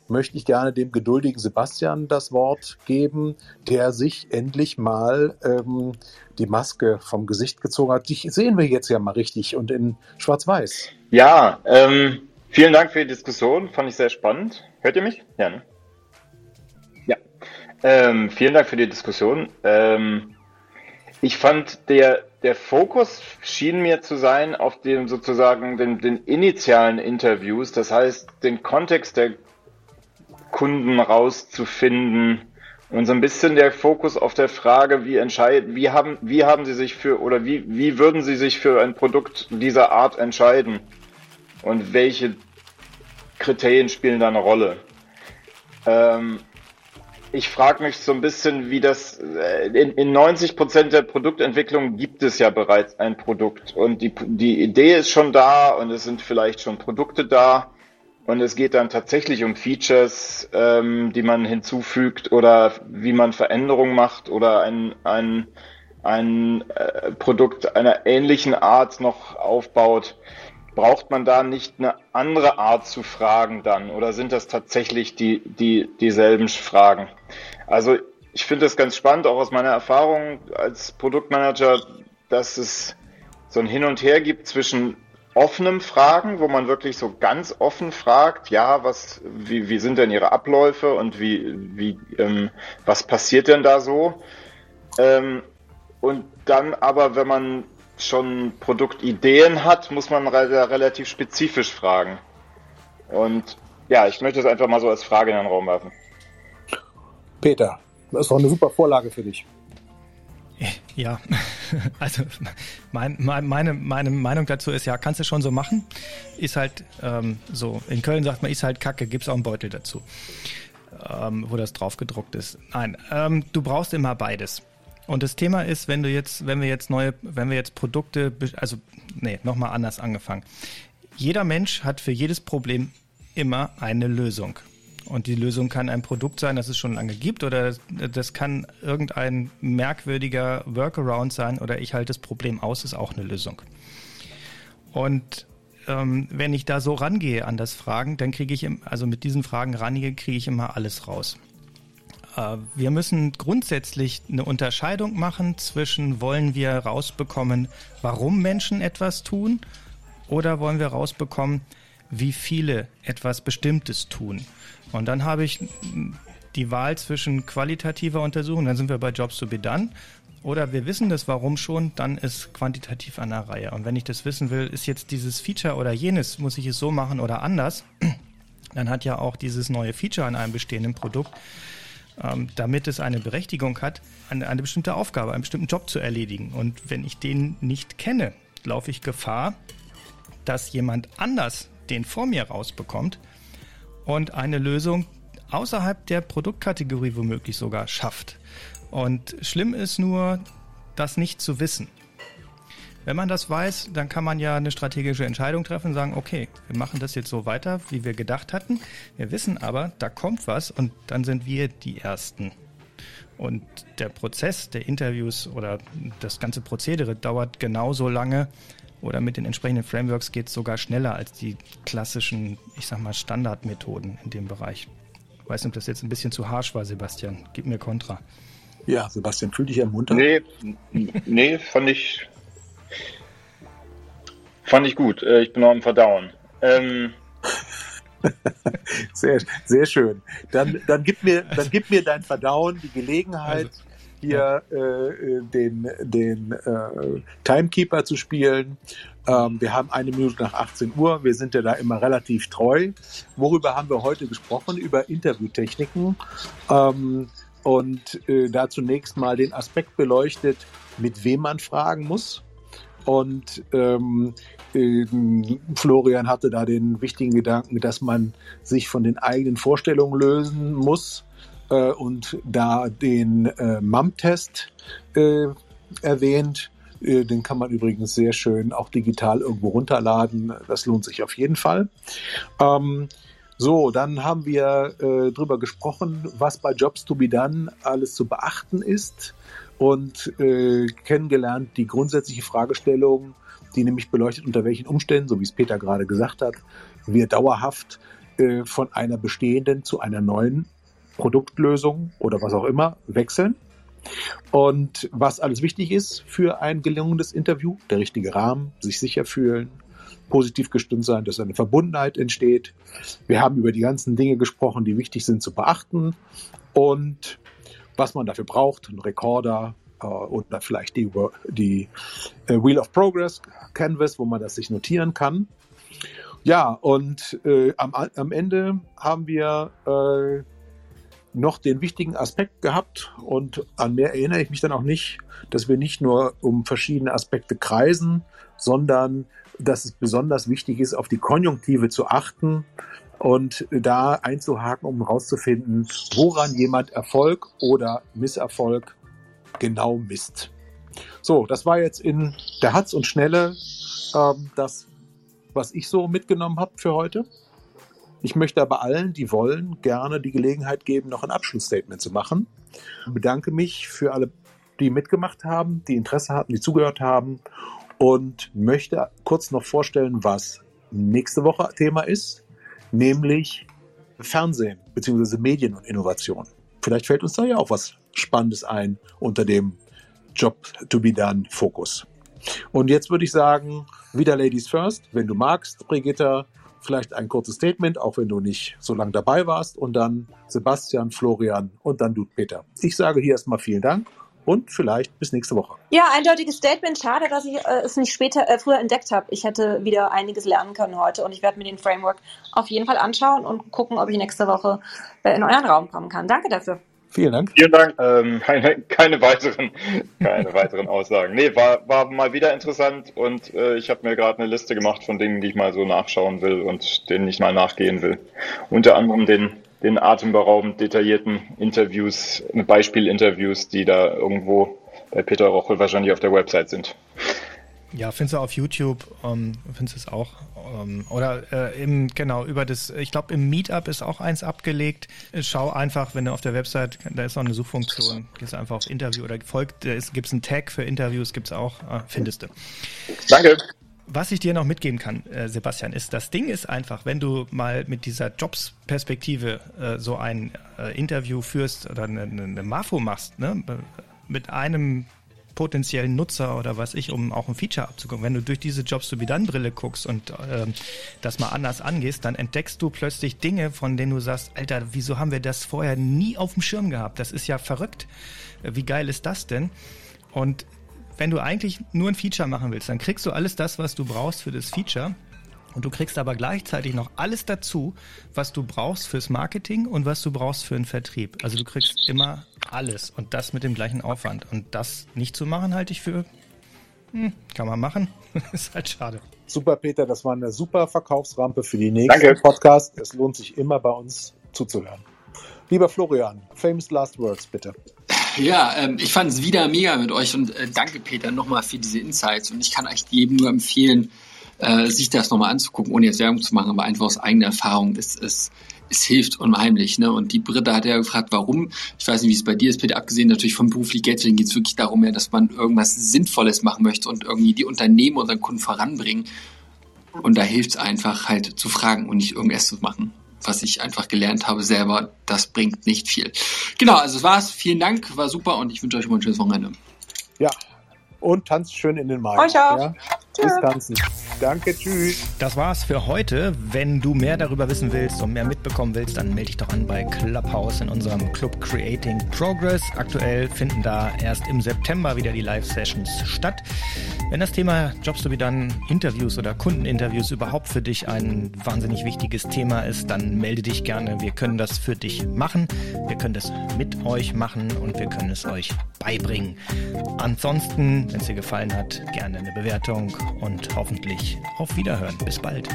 möchte ich gerne dem geduldigen Sebastian das Wort geben, der sich endlich mal ähm, die Maske vom Gesicht gezogen hat. Dich sehen wir jetzt ja mal richtig und in Schwarz-Weiß. Ja, ähm, vielen Dank für die Diskussion, fand ich sehr spannend. Hört ihr mich? Ja, ne? Ja. Ähm, vielen Dank für die Diskussion. Ähm, ich fand der der Fokus schien mir zu sein auf dem sozusagen den, den initialen Interviews, das heißt den Kontext der Kunden rauszufinden und so ein bisschen der Fokus auf der Frage, wie entscheiden, wie haben, wie haben Sie sich für oder wie, wie würden Sie sich für ein Produkt dieser Art entscheiden und welche Kriterien spielen da eine Rolle? Ähm, ich frage mich so ein bisschen, wie das äh, in, in 90 Prozent der Produktentwicklung gibt es ja bereits ein Produkt. Und die, die Idee ist schon da und es sind vielleicht schon Produkte da. Und es geht dann tatsächlich um Features, ähm, die man hinzufügt oder wie man Veränderungen macht oder ein, ein, ein äh, Produkt einer ähnlichen Art noch aufbaut braucht man da nicht eine andere Art zu fragen dann? Oder sind das tatsächlich die, die, dieselben Fragen? Also ich finde das ganz spannend, auch aus meiner Erfahrung als Produktmanager, dass es so ein Hin und Her gibt zwischen offenem Fragen, wo man wirklich so ganz offen fragt, ja, was, wie, wie sind denn Ihre Abläufe und wie, wie, ähm, was passiert denn da so? Ähm, und dann aber, wenn man schon Produktideen hat, muss man re relativ spezifisch fragen. Und ja, ich möchte es einfach mal so als Frage in den Raum werfen. Peter, das ist doch eine super Vorlage für dich. *laughs* Ja, *laughs* also mein, mein, meine, meine Meinung dazu ist, ja, kannst du schon so machen. Ist halt ähm, so, in Köln sagt man, ist halt Kacke, gibt's auch einen Beutel dazu, ähm, wo das drauf gedruckt ist. Nein, ähm, du brauchst immer beides. Und das Thema ist, wenn du jetzt, wenn wir jetzt neue, wenn wir jetzt Produkte, also nee, nochmal anders angefangen. Jeder Mensch hat für jedes Problem immer eine Lösung. Und die Lösung kann ein Produkt sein, das es schon lange gibt, oder das kann irgendein merkwürdiger Workaround sein, oder ich halte das Problem aus, ist auch eine Lösung. Und ähm, wenn ich da so rangehe an das Fragen, dann kriege ich, also mit diesen Fragen rangehe, kriege ich immer alles raus. Äh, wir müssen grundsätzlich eine Unterscheidung machen zwischen wollen wir rausbekommen, warum Menschen etwas tun oder wollen wir rausbekommen, wie viele etwas Bestimmtes tun. Und dann habe ich die Wahl zwischen qualitativer Untersuchung, dann sind wir bei Jobs to be done, oder wir wissen das Warum schon, dann ist quantitativ an der Reihe. Und wenn ich das wissen will, ist jetzt dieses Feature oder jenes, muss ich es so machen oder anders, *clears throat* dann hat ja auch dieses neue Feature an einem bestehenden Produkt ähm, damit es eine Berechtigung hat, eine, eine bestimmte Aufgabe, einen bestimmten Job zu erledigen. Und wenn ich den nicht kenne, laufe ich Gefahr, dass jemand anders den vor mir rausbekommt und eine Lösung außerhalb der Produktkategorie womöglich sogar schafft. Und schlimm ist nur, das nicht zu wissen. Wenn man das weiß, dann kann man ja eine strategische Entscheidung treffen und sagen, okay, wir machen das jetzt so weiter, wie wir gedacht hatten. Wir wissen aber, da kommt was und dann sind wir die Ersten. Und der Prozess der Interviews oder das ganze Prozedere dauert genauso lange oder mit den entsprechenden Frameworks geht es sogar schneller als die klassischen, ich sag mal, Standardmethoden in dem Bereich. Ich weiß nicht, ob das jetzt ein bisschen zu harsch war, Sebastian. Gib mir Kontra. Ja, Sebastian, fühl dich ermuntert. Nee, nee, fand ich, Fand ich gut. Äh, ich bin noch am Verdauen. Ähm, *laughs* sehr, sehr schön. Dann, dann, gib mir, dann gib mir dein Verdauen die Gelegenheit, also, hier ja. äh, den, den äh, Timekeeper zu spielen. Ähm, wir haben eine Minute nach 18 Uhr. Wir sind ja da immer relativ treu. Worüber haben wir heute gesprochen? Über Interviewtechniken. Ähm, und äh, da zunächst mal den Aspekt beleuchtet, mit wem man fragen muss. Und ähm, äh, Florian hatte da den wichtigen Gedanken, dass man sich von den eigenen Vorstellungen lösen muss äh, und da den äh, MAM-Test äh, erwähnt. Äh, den kann man übrigens sehr schön auch digital irgendwo runterladen. Das lohnt sich auf jeden Fall. Ähm, so, dann haben wir äh, drüber gesprochen, was bei Jobs to be done alles zu beachten ist und äh, kennengelernt die grundsätzliche Fragestellung, die nämlich beleuchtet, unter welchen Umständen, so wie es Peter gerade gesagt hat, wir dauerhaft äh, von einer bestehenden zu einer neuen Produktlösung oder was auch immer wechseln. Und was alles wichtig ist für ein gelungenes Interview, der richtige Rahmen, sich sicher fühlen, positiv gestimmt sein, dass eine Verbundenheit entsteht. Wir haben über die ganzen Dinge gesprochen, die wichtig sind zu beachten und was man dafür braucht, ein Recorder äh, oder vielleicht die, die äh, Wheel of Progress Canvas, wo man das sich notieren kann. Ja, und äh, am, am Ende haben wir äh, noch den wichtigen Aspekt gehabt und an mehr erinnere ich mich dann auch nicht, dass wir nicht nur um verschiedene Aspekte kreisen, sondern dass es besonders wichtig ist, auf die Konjunktive zu achten und da einzuhaken, um herauszufinden, woran jemand Erfolg oder Misserfolg genau misst. So, das war jetzt in der Hatz und Schnelle ähm, das, was ich so mitgenommen habe für heute. Ich möchte aber allen, die wollen, gerne die Gelegenheit geben, noch ein Abschlussstatement zu machen. Ich bedanke mich für alle, die mitgemacht haben, die Interesse hatten, die zugehört haben und möchte kurz noch vorstellen, was nächste Woche Thema ist, nämlich Fernsehen bzw. Medien und Innovation. Vielleicht fällt uns da ja auch was Spannendes ein unter dem Job to be done Fokus. Und jetzt würde ich sagen, wieder Ladies First. Wenn du magst, Brigitta, vielleicht ein kurzes Statement, auch wenn du nicht so lange dabei warst. Und dann Sebastian, Florian und dann du, Peter. Ich sage hier erstmal vielen Dank und vielleicht bis nächste Woche. Ja, eindeutiges Statement. Schade, dass ich äh, es nicht später, äh, früher entdeckt habe. Ich hätte wieder einiges lernen können heute und ich werde mir den Framework auf jeden Fall anschauen und gucken, ob ich nächste Woche äh, in euren Raum kommen kann. Danke dafür. Vielen Dank. Vielen Dank. Ähm, keine, keine, weiteren, keine weiteren Aussagen. Nee, war, war mal wieder interessant und äh, ich habe mir gerade eine Liste gemacht von Dingen, die ich mal so nachschauen will und denen ich mal nachgehen will. Unter anderem den, den atemberaubend detaillierten Interviews, Beispielinterviews, die da irgendwo bei Peter Rochel wahrscheinlich auf der Website sind. Ja, findest du auf YouTube, ähm, findest du es auch. Ähm, oder äh, im, genau, über das, ich glaube im Meetup ist auch eins abgelegt. Schau einfach, wenn du auf der Website, da ist noch eine Suchfunktion, gehst einfach auf Interview oder folgt, gibt es einen Tag für Interviews, gibt es auch, äh, findest du. Danke. Was ich dir noch mitgeben kann, äh, Sebastian, ist, das Ding ist einfach, wenn du mal mit dieser Jobs-Perspektive äh, so ein äh, Interview führst oder eine, eine Mafo machst, ne, mit einem potenziellen Nutzer oder was ich, um auch ein Feature abzugucken. Wenn du durch diese Jobs to be done Brille guckst und äh, das mal anders angehst, dann entdeckst du plötzlich Dinge, von denen du sagst, Alter, wieso haben wir das vorher nie auf dem Schirm gehabt? Das ist ja verrückt. Wie geil ist das denn? Und wenn du eigentlich nur ein Feature machen willst, dann kriegst du alles das, was du brauchst für das Feature und du kriegst aber gleichzeitig noch alles dazu, was du brauchst fürs Marketing und was du brauchst für den Vertrieb. Also du kriegst immer alles und das mit dem gleichen Aufwand. Und das nicht zu machen, halte ich für, hm, kann man machen, *laughs* ist halt schade. Super, Peter, das war eine super Verkaufsrampe für die nächsten Danke. Podcast. Es lohnt sich immer bei uns zuzuhören. Lieber Florian, famous last words, bitte. Ja, ähm, ich fand es wieder mega mit euch und äh, danke Peter nochmal für diese Insights und ich kann euch jedem nur empfehlen, äh, sich das nochmal anzugucken, ohne jetzt Werbung zu machen, aber einfach aus eigener Erfahrung. Es, es, es hilft unheimlich. Ne? Und die Britta hat ja gefragt, warum. Ich weiß nicht, wie es bei dir ist, Peter, abgesehen natürlich vom beruflich Geld, geht es wirklich darum, ja, dass man irgendwas Sinnvolles machen möchte und irgendwie die Unternehmen unseren Kunden voranbringen. Und da hilft es einfach halt zu fragen und nicht irgendwas zu machen. Was ich einfach gelernt habe selber, das bringt nicht viel. Genau, also das war's. Vielen Dank, war super und ich wünsche euch mal ein schönes Wochenende. Ja, und tanzt schön in den Mai. Euch auch. Ja? Bis tanzen. Danke, tschüss. Das war's für heute. Wenn du mehr darüber wissen willst und mehr mitbekommen willst, dann melde dich doch an bei Clubhouse in unserem Club Creating Progress. Aktuell finden da erst im September wieder die Live-Sessions statt. Wenn das Thema Jobs sowie dann Interviews oder Kundeninterviews überhaupt für dich ein wahnsinnig wichtiges Thema ist, dann melde dich gerne. Wir können das für dich machen. Wir können das mit euch machen und wir können es euch beibringen. Ansonsten, wenn es dir gefallen hat, gerne eine Bewertung und hoffentlich auf Wiederhören. Bis bald.